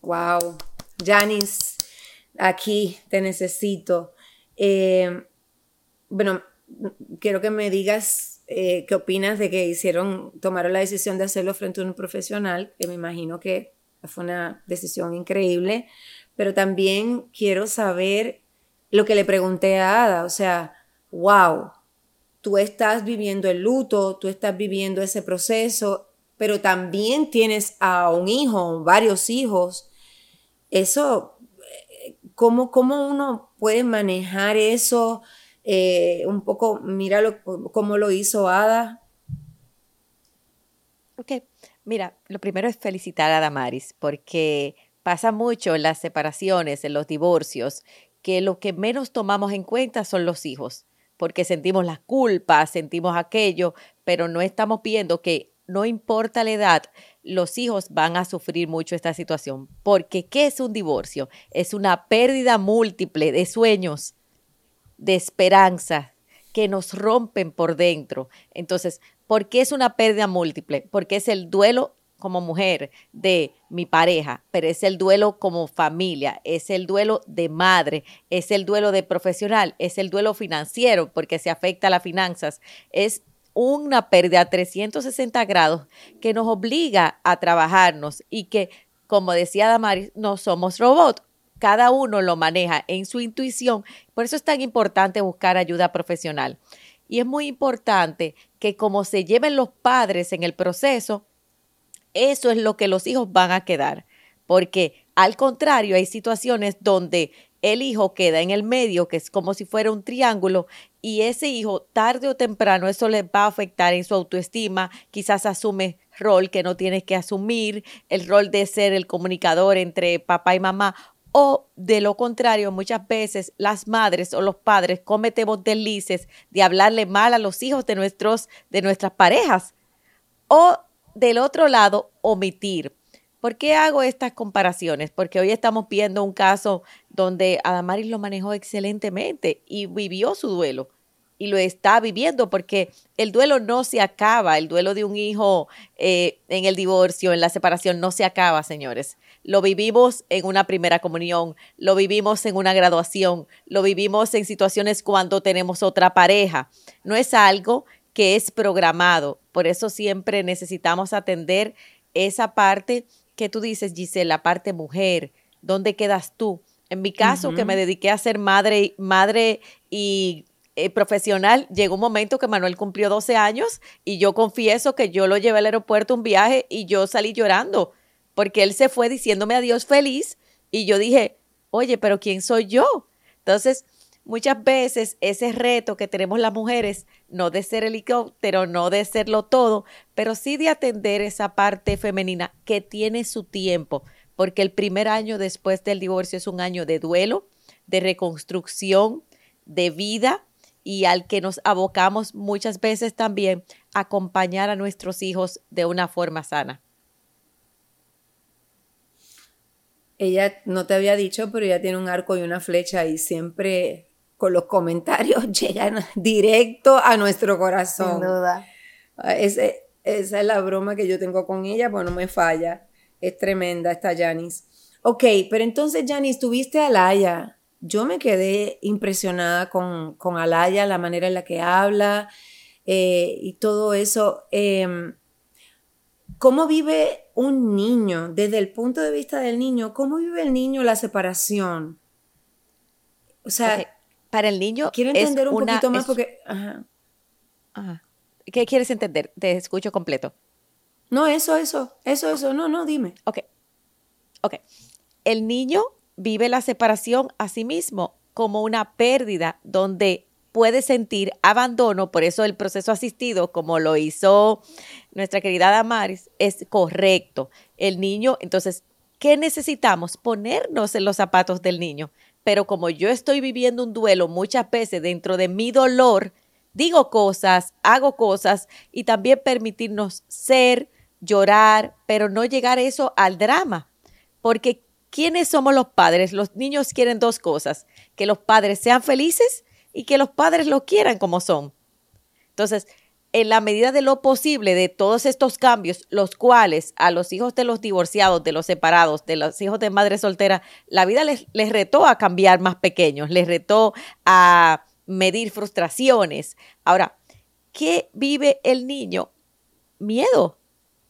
Wow, Janice, aquí te necesito. Eh, bueno, quiero que me digas eh, qué opinas de que hicieron, tomaron la decisión de hacerlo frente a un profesional, que me imagino que fue una decisión increíble, pero también quiero saber lo que le pregunté a Ada, o sea, wow, tú estás viviendo el luto, tú estás viviendo ese proceso, pero también tienes a un hijo, varios hijos. Eso, ¿cómo, cómo uno puede manejar eso? Eh, un poco, mira cómo lo hizo Ada. Ok, mira, lo primero es felicitar a Damaris, porque pasa mucho en las separaciones, en los divorcios, que lo que menos tomamos en cuenta son los hijos porque sentimos las culpas, sentimos aquello, pero no estamos viendo que no importa la edad, los hijos van a sufrir mucho esta situación. Porque ¿qué es un divorcio? Es una pérdida múltiple de sueños, de esperanza, que nos rompen por dentro. Entonces, ¿por qué es una pérdida múltiple? Porque es el duelo como mujer de mi pareja, pero es el duelo como familia, es el duelo de madre, es el duelo de profesional, es el duelo financiero porque se afecta a las finanzas, es una pérdida a 360 grados que nos obliga a trabajarnos y que como decía Damaris, no somos robots. Cada uno lo maneja en su intuición. Por eso es tan importante buscar ayuda profesional. Y es muy importante que como se lleven los padres en el proceso, eso es lo que los hijos van a quedar. Porque al contrario, hay situaciones donde el hijo queda en el medio, que es como si fuera un triángulo, y ese hijo tarde o temprano eso le va a afectar en su autoestima, quizás asume rol que no tienes que asumir, el rol de ser el comunicador entre papá y mamá, o de lo contrario, muchas veces las madres o los padres cometemos delices de hablarle mal a los hijos de, nuestros, de nuestras parejas, o del otro lado, omitir. ¿Por qué hago estas comparaciones? Porque hoy estamos viendo un caso donde Adamaris lo manejó excelentemente y vivió su duelo. Y lo está viviendo porque el duelo no se acaba, el duelo de un hijo eh, en el divorcio, en la separación, no se acaba, señores. Lo vivimos en una primera comunión, lo vivimos en una graduación, lo vivimos en situaciones cuando tenemos otra pareja. No es algo que es programado. Por eso siempre necesitamos atender esa parte que tú dices, Giselle, la parte mujer. ¿Dónde quedas tú? En mi caso, que me dediqué a ser madre, madre y eh, profesional, llegó un momento que Manuel cumplió 12 años y yo confieso que yo lo llevé al aeropuerto un viaje y yo salí llorando porque él se fue diciéndome adiós feliz y yo dije, oye, pero ¿quién soy yo? Entonces, muchas veces ese reto que tenemos las mujeres, no de ser helicóptero, no de serlo todo, pero sí de atender esa parte femenina que tiene su tiempo, porque el primer año después del divorcio es un año de duelo, de reconstrucción, de vida y al que nos abocamos muchas veces también acompañar a nuestros hijos de una forma sana. Ella no te había dicho, pero ella tiene un arco y una flecha y siempre con los comentarios llegan directo a nuestro corazón. Sin duda. Ah, esa es la broma que yo tengo con ella, pues no me falla. Es tremenda esta Janice. Ok, pero entonces Janice, tuviste a Alaya. Yo me quedé impresionada con, con Alaya, la manera en la que habla eh, y todo eso. Em, ¿Cómo vive un niño, desde el punto de vista del niño, cómo vive el niño la separación? O sea, para el niño. Quiero entender un poquito más porque. Ajá. ¿Qué quieres entender? Te escucho completo. No, eso, eso, eso, eso. No, no, dime. Ok. Ok. El niño vive la separación a sí mismo como una pérdida donde puede sentir abandono, por eso el proceso asistido, como lo hizo nuestra querida Damaris, es correcto. El niño, entonces, ¿qué necesitamos? Ponernos en los zapatos del niño pero como yo estoy viviendo un duelo muchas veces dentro de mi dolor, digo cosas, hago cosas y también permitirnos ser, llorar, pero no llegar eso al drama. Porque ¿quiénes somos los padres? Los niños quieren dos cosas, que los padres sean felices y que los padres lo quieran como son. Entonces, en la medida de lo posible de todos estos cambios, los cuales a los hijos de los divorciados, de los separados, de los hijos de madre soltera, la vida les, les retó a cambiar más pequeños, les retó a medir frustraciones. Ahora, ¿qué vive el niño? Miedo,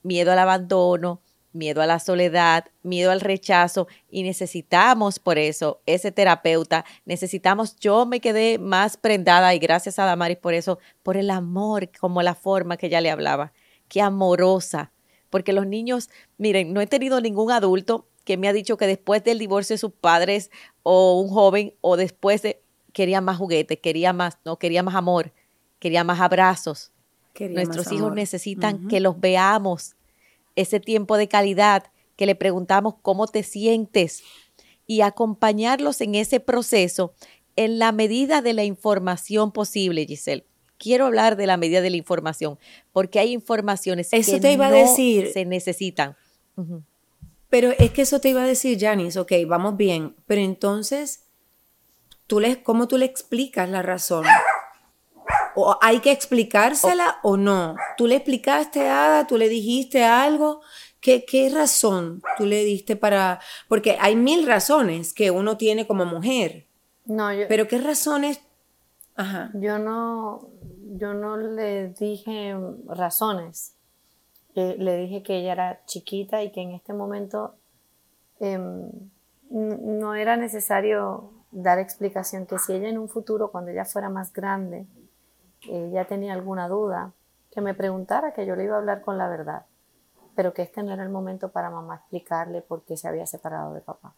miedo al abandono, miedo a la soledad, miedo al rechazo y necesitamos por eso ese terapeuta, necesitamos, yo me quedé más prendada y gracias a Damaris por eso, por el amor como la forma que ella le hablaba, qué amorosa, porque los niños, miren, no he tenido ningún adulto que me ha dicho que después del divorcio de sus padres o un joven o después de quería más juguetes, quería más, no, quería más amor, quería más abrazos. Nuestros hijos necesitan que los veamos, ese tiempo de calidad, que le preguntamos cómo te sientes y acompañarlos en ese proceso en la medida de la información posible, Giselle. Quiero hablar de la medida de la información, porque hay informaciones que no se necesitan. Pero es que eso te iba a decir, Janice, ok, vamos bien, pero entonces, ¿tú le, ¿cómo tú le explicas la razón? ¿O hay que explicársela o no? ¿Tú le explicaste a Ada? ¿Tú le dijiste algo? ¿Qué, ¿Qué razón tú le diste para...? Porque hay mil razones que uno tiene como mujer. No, yo... Pero ¿qué razones...? Ajá. Yo no, yo no le dije razones. le dije que ella era chiquita y que en este momento em, no era necesario dar explicación, que si ella en un futuro, cuando ella fuera más grande, ella tenía alguna duda, que me preguntara, que yo le iba a hablar con la verdad, pero que este no era el momento para mamá explicarle por qué se había separado de papá.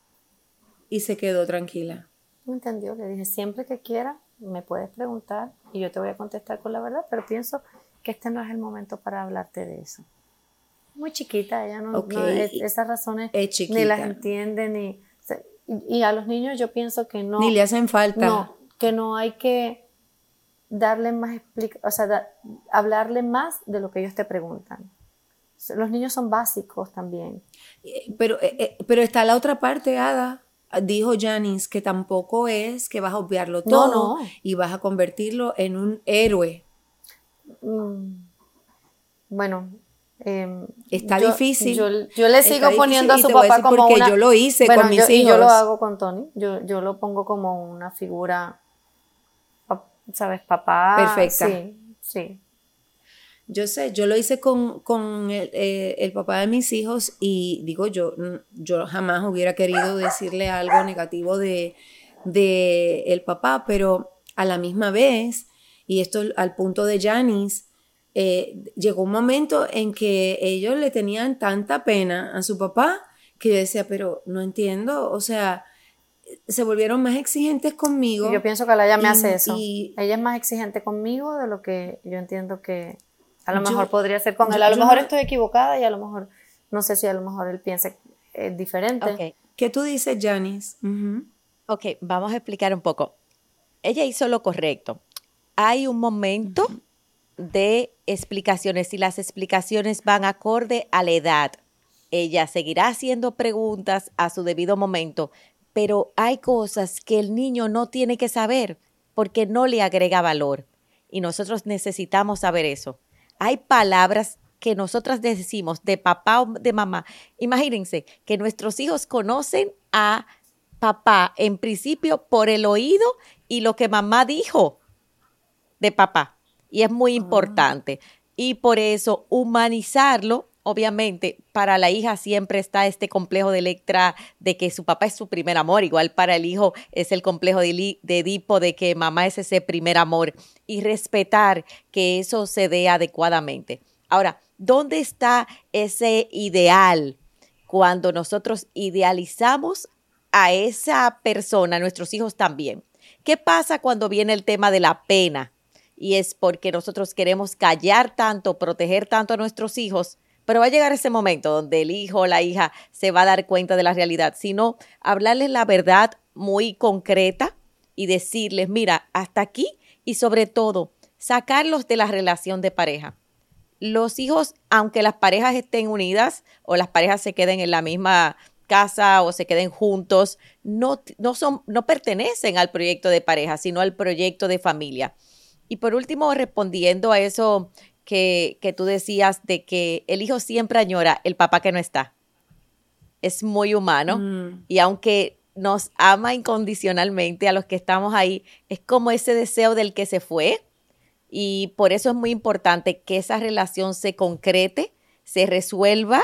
Y se quedó tranquila. ¿Me entendió? Le dije, siempre que quiera, me puedes preguntar y yo te voy a contestar con la verdad, pero pienso que este no es el momento para hablarte de eso. Muy chiquita, ella no, esas razones ni las entiende, ni... Y, a los niños yo pienso que no... Ni le hacen falta. No, que no hay que darle más explicación, o sea, hablarle más de lo que ellos te preguntan. Los niños son básicos también. Eh, pero, eh, eh, pero está la otra parte, Ada. Dijo Janice que tampoco es que vas a obviarlo todo y vas a convertirlo en un héroe. Mm. Bueno, em, está difícil. Yo, le sigo poniendo a su papá como porque yo lo hice con mis hijos. Y yo lo hago con Tony. Yo, yo lo pongo como una figura ¿sabes? Papá. Perfecta. Sí, sí. Yo sé, yo lo hice con, eh, el, papá de mis hijos y digo, yo, yo jamás hubiera querido decirle algo negativo de, el papá, pero a la misma vez, y esto al punto de Janice, eh, llegó un momento en que ellos le tenían tanta pena a su papá que yo decía, pero no entiendo, o sea, se volvieron más exigentes conmigo. yo pienso que ella me hace eso. ella es más exigente conmigo de lo que yo entiendo que a lo mejor podría ser con él. A lo mejor estoy equivocada y a lo mejor, no sé si a lo mejor él piensa eh, diferente. ¿Qué tú dices, Janice? Ok, vamos a explicar un poco. Ella hizo lo correcto. Hay un momento de explicaciones y las explicaciones van acorde a la edad. Ella seguirá haciendo preguntas a su debido momento, pero hay cosas que el niño no tiene que saber porque no le agrega valor y nosotros necesitamos saber eso. Hay palabras que nosotras decimos de papá o de mamá. Imagínense que nuestros hijos conocen a papá en principio por el oído y lo que mamá dijo de papá. Y es muy ah. importante. Y por eso humanizarlo obviamente para la hija siempre está este complejo de Electra de que su papá es su primer amor, igual para el hijo es el complejo de, Edipo de que mamá es ese primer amor y respetar que eso se dé adecuadamente. Ahora, ¿dónde está ese ideal cuando nosotros idealizamos a esa persona, a nuestros hijos también? ¿Qué pasa cuando viene el tema de la pena? Y es porque nosotros queremos callar tanto, proteger tanto a nuestros hijos, pero va a llegar ese momento donde el hijo o la hija se va a dar cuenta de la realidad, sino hablarles la verdad muy concreta y decirles, mira, hasta aquí y sobre todo, sacarlos de la relación de pareja. Los hijos, aunque las parejas estén unidas o las parejas se queden en la misma casa o se queden juntos, no, no, son, no pertenecen al proyecto de pareja, sino al proyecto de familia. Y por último, respondiendo a eso que, tú decías de que el hijo siempre añora el papá que no está. Es muy humano mm. y aunque nos ama incondicionalmente a los que estamos ahí, es como ese deseo del que se fue y por eso es muy importante que esa relación se concrete, se resuelva.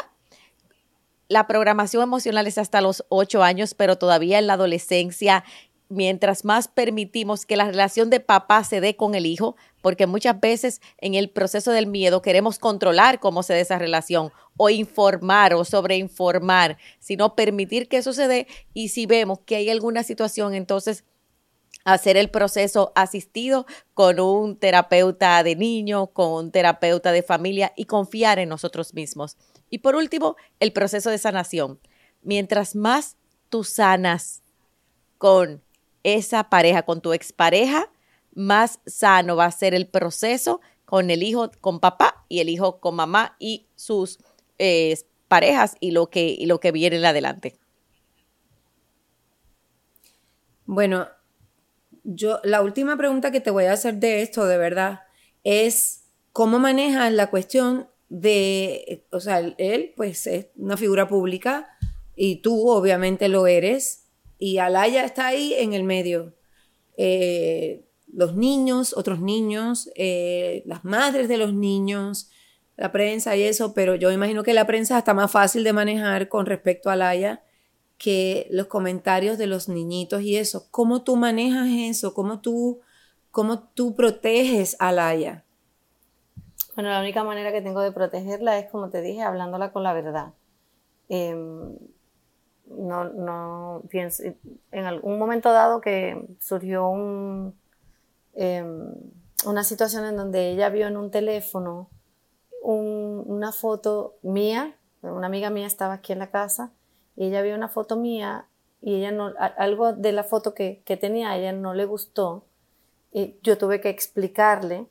La programación emocional es hasta los ocho años, pero todavía en la adolescencia mientras más permitimos que la relación de papá se dé con el hijo, porque muchas veces en el proceso del miedo queremos controlar cómo se dé esa relación o informar o sobreinformar, sino permitir que eso se dé y si vemos que hay alguna situación, entonces hacer el proceso asistido con un terapeuta de niño, con un terapeuta de familia y confiar en nosotros mismos. Y por último, el proceso de sanación. Mientras más tú sanas con esa pareja, con tu expareja, más sano va a ser el proceso con el hijo con papá y el hijo con mamá y sus eh, parejas y lo que, y lo que viene adelante. Bueno, yo la última pregunta que te voy a hacer de esto, de verdad, es cómo manejas la cuestión de, o sea, él pues es una figura pública y tú obviamente lo eres y Alaya está ahí en el medio. Eh, los niños, otros niños, eh, las madres de los niños, la prensa y eso, pero yo imagino que la prensa está más fácil de manejar con respecto a Alaya que los comentarios de los niñitos y eso, ¿cómo tú manejas eso? ¿Cómo tú, cómo tú proteges a Laia? Bueno, la única manera que tengo de protegerla es, como te dije, hablándola con la verdad. Em, no, no pienso, en algún momento dado que surgió em, una situación en donde ella vio en un teléfono una foto mía, una amiga mía estaba aquí en la casa y ella vio una foto mía y ella no, algo de la foto que, que tenía a ella no le gustó. Y yo tuve que explicarle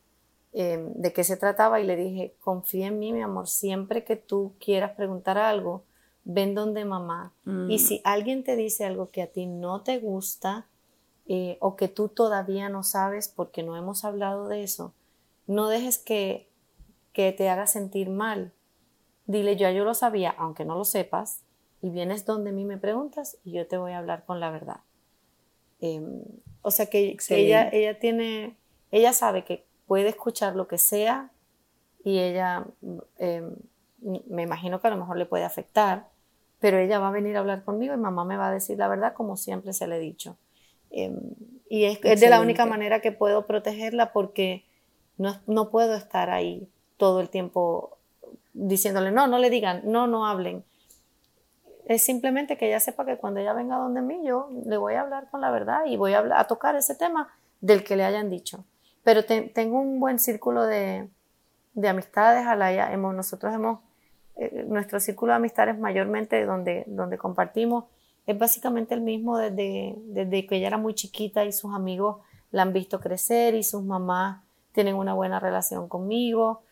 em, de qué se trataba y le dije, confía en mí, mi amor, siempre que tú quieras preguntar algo, ven donde mamá. Y mm. si alguien te dice algo que a ti no te gusta eh, o que tú todavía no sabes porque no hemos hablado de eso, no dejes que, que te haga sentir mal. Dile, yo, yo lo sabía, aunque no lo sepas, y vienes donde mí me preguntas y yo te voy a hablar con la verdad. Em, o sea que, ella, ella tiene, ella sabe que puede escuchar lo que sea y ella, em, me imagino que a lo mejor le puede afectar, pero ella va a venir a hablar conmigo y mamá me va a decir la verdad como siempre se le he dicho. Em, y es, de la única manera que puedo protegerla porque no, no, puedo estar ahí todo el tiempo diciéndole, no, no le digan, no, no hablen. Es simplemente que ella sepa que cuando ella venga donde mí, yo le voy a hablar con la verdad y voy a, a tocar ese tema del que le hayan dicho. Pero tengo un buen círculo de, de amistades, Alaya. Hemos, nosotros hemos eh, nuestro círculo de amistades mayormente donde, donde compartimos es básicamente el mismo desde, desde que ella era muy chiquita y sus amigos la han visto crecer y sus mamás tienen una buena relación conmigo.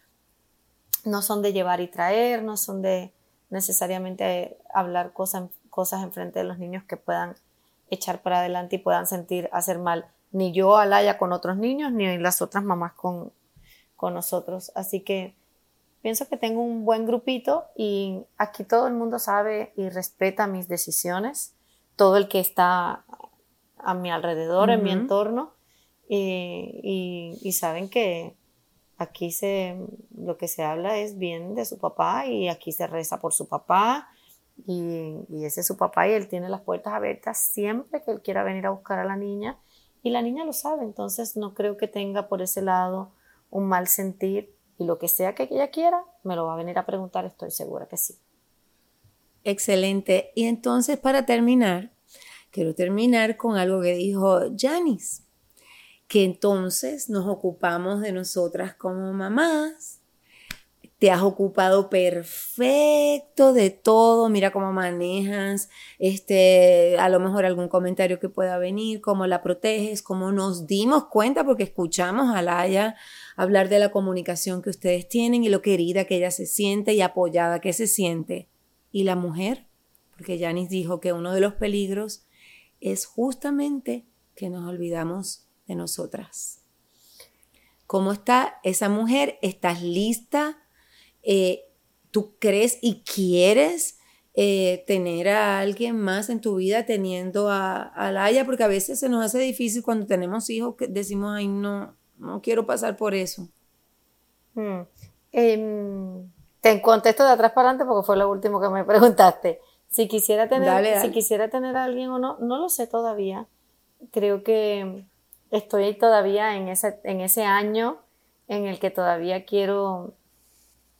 No son de llevar y traer, no son de necesariamente hablar cosas, cosas enfrente de los niños que puedan echar para adelante y puedan sentir hacer mal ni yo a Laia con otros niños ni las otras mamás con, con nosotros. Así que pienso que tengo un buen grupito y aquí todo el mundo sabe y respeta mis decisiones, todo el que está a mi alrededor, en mi entorno, y, saben que aquí se, lo que se habla es bien de su papá y aquí se reza por su papá y, y ese es su papá y él tiene las puertas abiertas siempre que él quiera venir a buscar a la niña y la niña lo sabe, entonces no creo que tenga por ese lado un mal sentir y lo que sea que ella quiera, me lo va a venir a preguntar, estoy segura que sí. Excelente. Y entonces, para terminar, quiero terminar con algo que dijo Janice, que entonces nos ocupamos de nosotras como mamás, te has ocupado perfecto de todo, mira cómo manejas, este, a lo mejor algún comentario que pueda venir, cómo la proteges, cómo nos dimos cuenta porque escuchamos a Laia hablar de la comunicación que ustedes tienen y lo querida que ella se siente y apoyada que se siente. Y la mujer, porque Janice dijo que uno de los peligros es justamente que nos olvidamos de nosotras. ¿Cómo está esa mujer? ¿Estás lista? Eh, ¿Tú crees y quieres eh, tener a alguien más en tu vida teniendo a, a Laia? Porque a veces se nos hace difícil cuando tenemos hijos que decimos, ay, no, no quiero pasar por eso. Hmm. Em, te contesto de atrás para adelante porque fue lo último que me preguntaste. Si quisiera tener, si quisiera tener a alguien o no, no lo sé todavía. Creo que estoy todavía en ese, en ese año en el que todavía quiero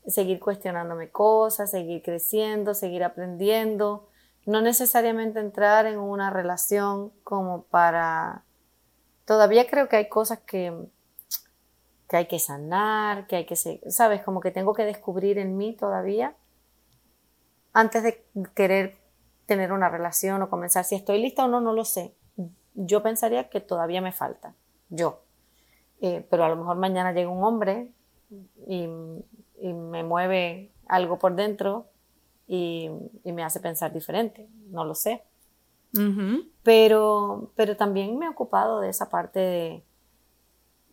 seguir cuestionándome cosas, seguir creciendo, seguir aprendiendo, no necesariamente entrar en una relación como para... Todavía creo que hay cosas que, que hay que sanar, que hay que, sabes, como que tengo que descubrir en mí todavía antes de querer tener una relación o comenzar. Si estoy lista o no, no lo sé. Yo pensaría que todavía me falta, yo. Eh, pero a lo mejor mañana llega un hombre y, me mueve algo por dentro y, me hace pensar diferente, no lo sé. pero, pero también me he ocupado de esa parte de,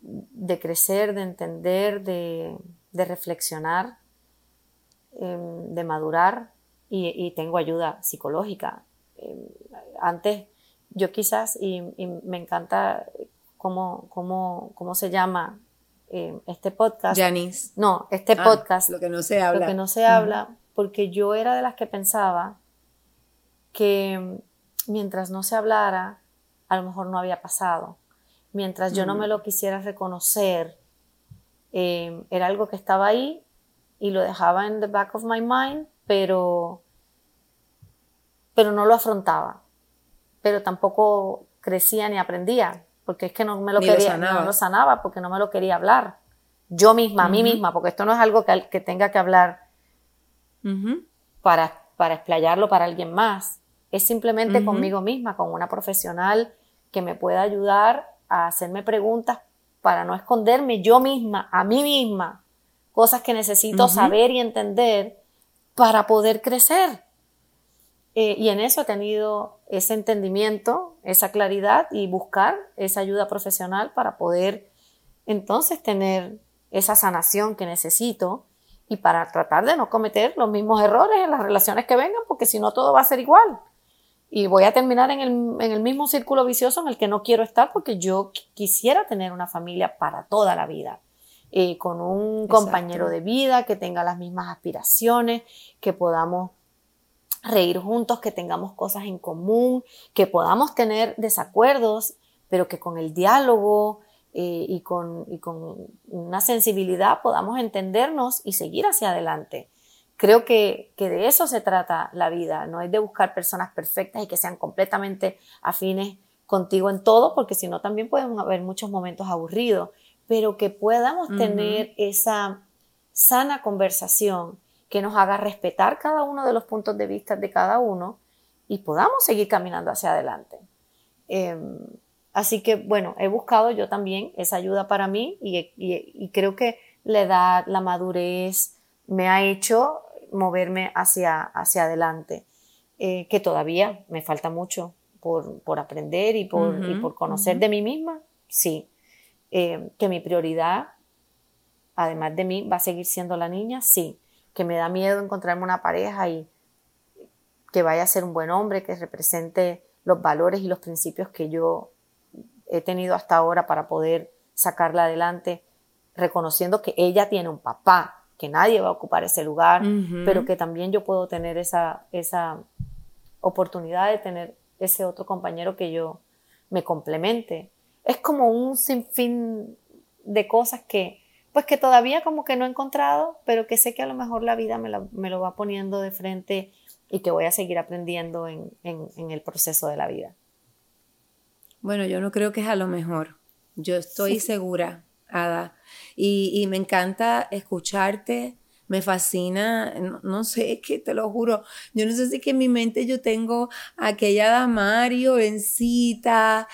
de crecer, de entender, de, reflexionar, em, de madurar y, tengo ayuda psicológica. Em, antes yo quizás, y, me encanta cómo, cómo, cómo se llama em, este podcast. Janice. No, este ah, podcast. Lo que no se habla. Lo que no se habla, porque yo era de las que pensaba que mientras no se hablara, a lo mejor no había pasado. Mientras yo no me lo quisiera reconocer, eh, era algo que estaba ahí y lo dejaba en the back of my mind, pero, pero no lo afrontaba. Pero tampoco crecía ni aprendía, porque es que no me lo quería, no lo sanaba porque no me lo quería hablar. Yo misma, a mí misma, porque esto no es algo que, que tenga que hablar para, para explayarlo para alguien más. Es simplemente conmigo misma, con una profesional que me pueda ayudar a hacerme preguntas para no esconderme yo misma, a mí misma, cosas que necesito saber y entender para poder crecer. Eh, y en eso he tenido ese entendimiento, esa claridad y buscar esa ayuda profesional para poder entonces tener esa sanación que necesito y para tratar de no cometer los mismos errores en las relaciones que vengan, porque si no todo va a ser igual. Y voy a terminar en el, mismo círculo vicioso en el que no quiero estar porque yo quisiera tener una familia para toda la vida. Eh, con un compañero de vida que tenga las mismas aspiraciones, que podamos reír juntos, que tengamos cosas en común, que podamos tener desacuerdos, pero que con el diálogo, eh, y, con, y con una sensibilidad podamos entendernos y seguir hacia adelante. Creo que, que, de eso se trata la vida, no es de buscar personas perfectas y que sean completamente afines contigo en todo, porque si no también pueden haber muchos momentos aburridos, pero que podamos tener esa sana conversación que nos haga respetar cada uno de los puntos de vista de cada uno y podamos seguir caminando hacia adelante. Em, Así que bueno, he buscado yo también esa ayuda para mí y, creo que la edad, la madurez me ha hecho moverme hacia, hacia adelante, eh, que todavía me falta mucho por, aprender y por, por conocer de mí misma, sí, eh, que mi prioridad, además de mí, va a seguir siendo la niña, sí, que me da miedo encontrarme una pareja y que vaya a ser un buen hombre, que represente los valores y los principios que yo he tenido hasta ahora para poder sacarla adelante, reconociendo que ella tiene un papá, que nadie va a ocupar ese lugar, pero que también yo puedo tener esa, esa oportunidad de tener ese otro compañero que yo me complemente. Es como un sinfín de cosas que, pues que todavía como que no he encontrado, pero que sé que a lo mejor la vida me, lo va poniendo de frente y que voy a seguir aprendiendo en el proceso de la vida. Bueno, yo no creo que es a lo mejor. Yo estoy segura, Ada. Y, me encanta escucharte. Me fascina, no, sé, es que te lo juro, yo no sé si que en mi mente yo tengo aquella Damario en cita,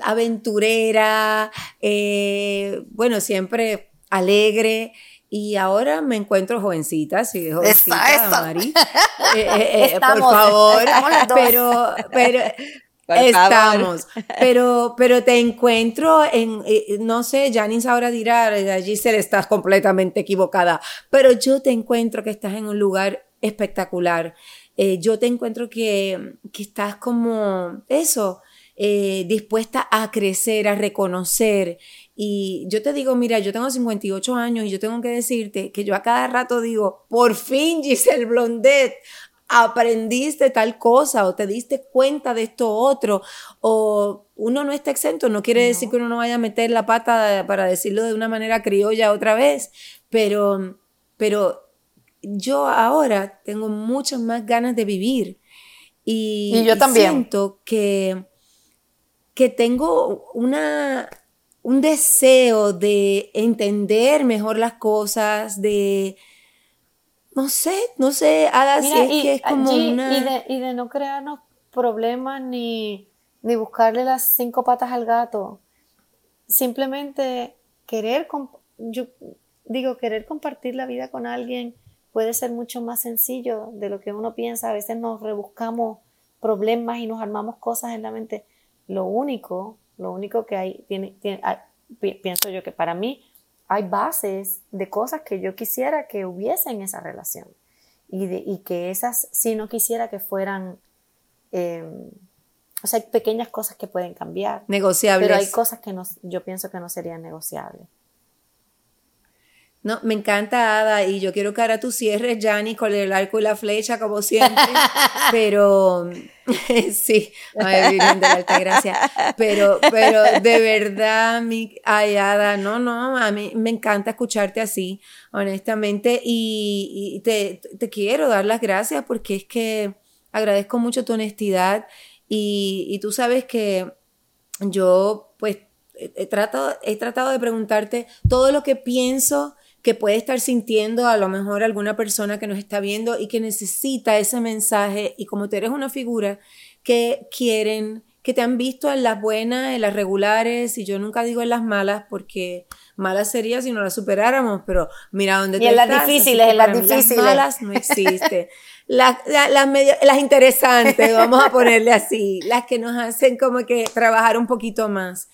aventurera, eh, bueno, siempre alegre, y ahora me encuentro jovencita, sí, jovencita, Mari. Eh, eh, por favor, pero, pero, Estamos, pero, pero te encuentro en, eh, no sé, Janice ahora dirá, Giselle, estás completamente equivocada, pero yo te encuentro que estás en un lugar espectacular. Eh, yo te encuentro que, que estás como eso, eh, dispuesta a crecer, a reconocer. Y yo te digo, mira, yo tengo 58 años y yo tengo que decirte que yo a cada rato digo, por fin Giselle Blondet, aprendiste tal cosa o te diste cuenta de esto otro o uno no está exento, no quiere decir que uno no vaya a meter la pata para decirlo de una manera criolla otra vez, pero, pero yo ahora tengo muchas más ganas de vivir y, yo también. siento que, que tengo una, un deseo de entender mejor las cosas, de no sé, no sé, Ada, si es que es como una... Y de, y de, no crearnos problemas ni, ni buscarle las cinco patas al gato. Simplemente querer, yo digo, querer compartir la vida con alguien puede ser mucho más sencillo de lo que uno piensa. A veces nos rebuscamos problemas y nos armamos cosas en la mente. Lo único, lo único que hay, tiene, tiene pienso yo que para mí hay bases de cosas que yo quisiera que hubiese en esa relación y, de, y que esas sí no quisiera que fueran, em, o sea, hay pequeñas cosas que pueden cambiar. Negociables. Pero hay cosas que no, yo pienso que no serían negociables. No, me encanta Ada y yo quiero que ahora tú cierres, Jani, con el arco y la flecha, como siempre. pero sí, ay, Virgen de la Alta Gracia. Pero, pero de verdad, mi, ay, Ada, no, no, a mí me encanta escucharte así, honestamente. Y, te, te, quiero dar las gracias porque es que agradezco mucho tu honestidad y, y tú sabes que yo, pues, he tratado, he tratado de preguntarte todo lo que pienso que puede estar sintiendo a lo mejor alguna persona que nos está viendo y que necesita ese mensaje y como tú eres una figura que quieren, que te han visto en las buenas, en las regulares y yo nunca digo en las malas porque malas sería si no las superáramos, pero mira dónde y en las difíciles, en las difíciles. Las malas no existe. las, las, las interesantes, vamos a ponerle así, las que nos hacen como que trabajar un poquito más.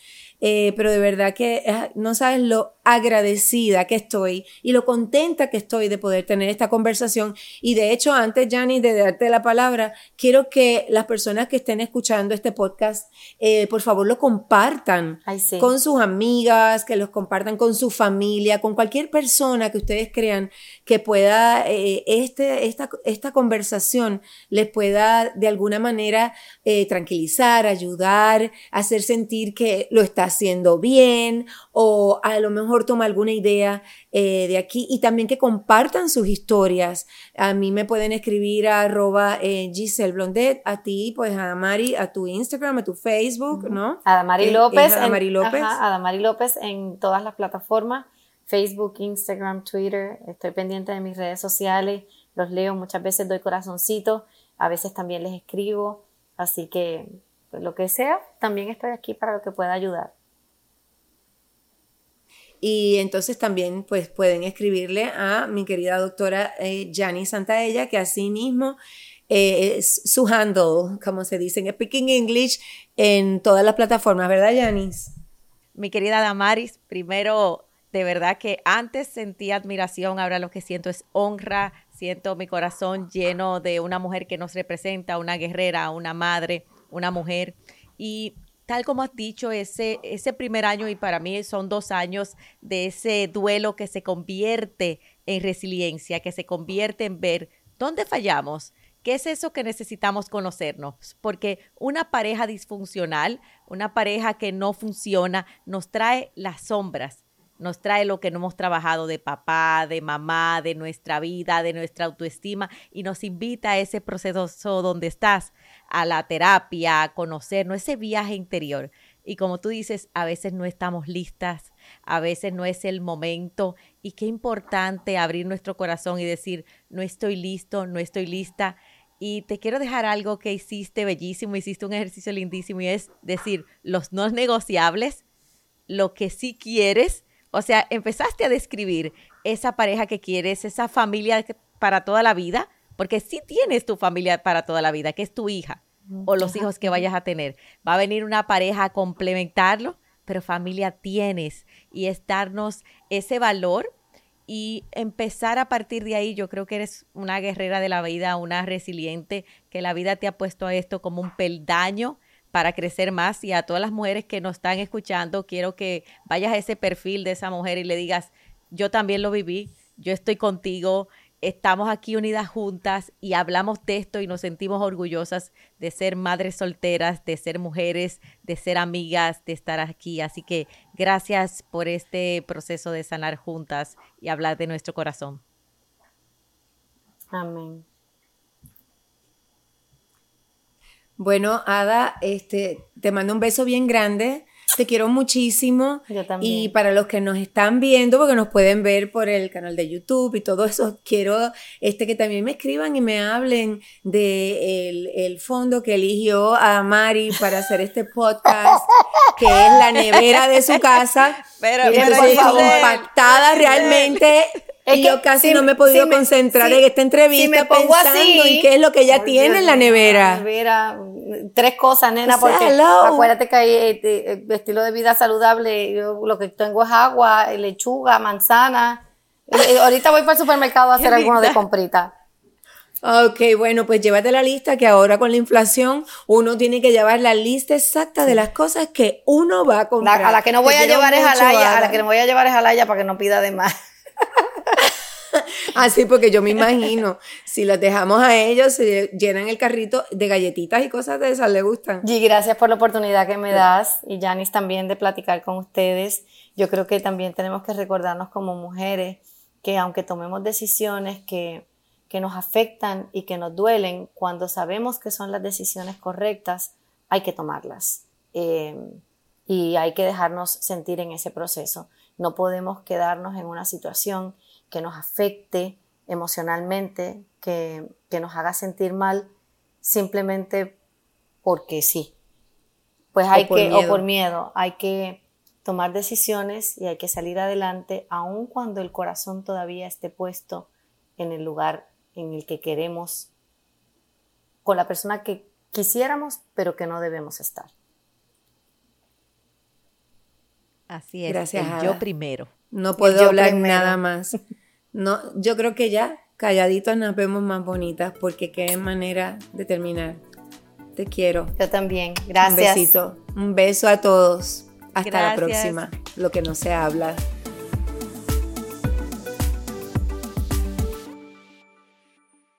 Eh, pero de verdad que eh, no sabes lo agradecida que estoy y lo contenta que estoy de poder tener esta conversación. Y de hecho, antes, Jani, de darte la palabra, quiero que las personas que estén escuchando este podcast, eh, por favor, lo compartan con sus amigas, que los compartan con su familia, con cualquier persona que ustedes crean que pueda, eh, este, esta, esta conversación les pueda de alguna manera eh, tranquilizar, ayudar, hacer sentir que lo está haciendo bien o a lo mejor toma alguna idea eh, de aquí y también que compartan sus historias. A mí me pueden escribir a arroba eh, Giselle Blondet, a ti, pues a Mari, a tu Instagram, a tu Facebook, ¿no? Adamari López. Adamari López. Adamari López en todas las plataformas, Facebook, Instagram, Twitter. Estoy pendiente de mis redes sociales, los leo, muchas veces doy corazoncito, a veces también les escribo, así que pues, lo que sea, también estoy aquí para lo que pueda ayudar. Y entonces también pues pueden escribirle a mi querida doctora eh, Santaella, que así mismo eh, es su handle, como se dice en Speaking English, en todas las plataformas, ¿verdad, Janice? Mi querida Damaris, primero, de verdad que antes sentía admiración, ahora lo que siento es honra, siento mi corazón lleno de una mujer que nos representa, una guerrera, una madre, una mujer. Y tal como has dicho, ese, ese primer año y para mí son dos años de ese duelo que se convierte en resiliencia, que se convierte en ver dónde fallamos, qué es eso que necesitamos conocernos, porque una pareja disfuncional, una pareja que no funciona, nos trae las sombras, nos trae lo que no hemos trabajado de papá, de mamá, de nuestra vida, de nuestra autoestima y nos invita a ese proceso donde estás, a la terapia, a conocernos, ese viaje interior. Y como tú dices, a veces no estamos listas, a veces no es el momento y qué importante abrir nuestro corazón y decir, no estoy listo, no estoy lista. Y te quiero dejar algo que hiciste bellísimo, hiciste un ejercicio lindísimo y es decir, los no negociables, lo que sí quieres. O sea, empezaste a describir esa pareja que quieres, esa familia para toda la vida, porque sí tienes tu familia para toda la vida, que es tu hija o los hijos que vayas a tener. Va a venir una pareja a complementarlo, pero familia tienes y es darnos ese valor y empezar a partir de ahí. Yo creo que eres una guerrera de la vida, una resiliente, que la vida te ha puesto a esto como un peldaño para crecer más y a todas las mujeres que nos están escuchando, quiero que vayas a ese perfil de esa mujer y le digas, yo también lo viví, yo estoy contigo, estamos aquí unidas juntas y hablamos de esto y nos sentimos orgullosas de ser madres solteras, de ser mujeres, de ser amigas, de estar aquí. Así que gracias por este proceso de sanar juntas y hablar de nuestro corazón. Amén. Bueno, Ada, este, te mando un beso bien grande. Te quiero muchísimo. Yo también. Y para los que nos están viendo, porque nos pueden ver por el canal de YouTube y todo eso, quiero este, que también me escriban y me hablen de el, fondo que eligió a Mari para hacer este podcast, que es la nevera de su casa. Pero, pero compactada realmente y yo casi no me he podido concentrar en esta entrevista pensando en qué es lo que ella tiene en la nevera. nevera. Tres cosas, nena, porque acuérdate que hay eh, eh, estilo de vida saludable. Yo lo que tengo es agua, lechuga, manzana. ahorita voy para el supermercado a hacer alguno de comprita. Ok, bueno, pues llévate la lista que ahora con la inflación uno tiene que llevar la lista exacta de las cosas que uno va a comprar. a la que no voy a llevar es a Laia, a la que no voy a llevar es a Laia para que no pida de más. Así, porque yo me imagino, si los dejamos a ellos, se llenan el carrito de galletitas y cosas de esas, le gustan. Y gracias por la oportunidad que me das y Janice también de platicar con ustedes. Yo creo que también tenemos que recordarnos como mujeres que aunque tomemos decisiones que, que nos afectan y que nos duelen, cuando sabemos que son las decisiones correctas, hay que tomarlas. Eh, y hay que dejarnos sentir en ese proceso. No podemos quedarnos en una situación que nos afecte emocionalmente, que, nos haga sentir mal simplemente porque sí. Pues hay que, o por miedo, hay que tomar decisiones y hay que salir adelante, aun cuando el corazón todavía esté puesto en el lugar en el que queremos, con la persona que quisiéramos, pero que no debemos estar. Así es. Gracias. yo primero. No puedo hablar nada más. No, yo creo que ya calladitos nos vemos más bonitas porque qué manera de terminar. Te quiero. Yo también. Gracias. Un besito. Un beso a todos. Hasta la próxima. Lo que no se habla.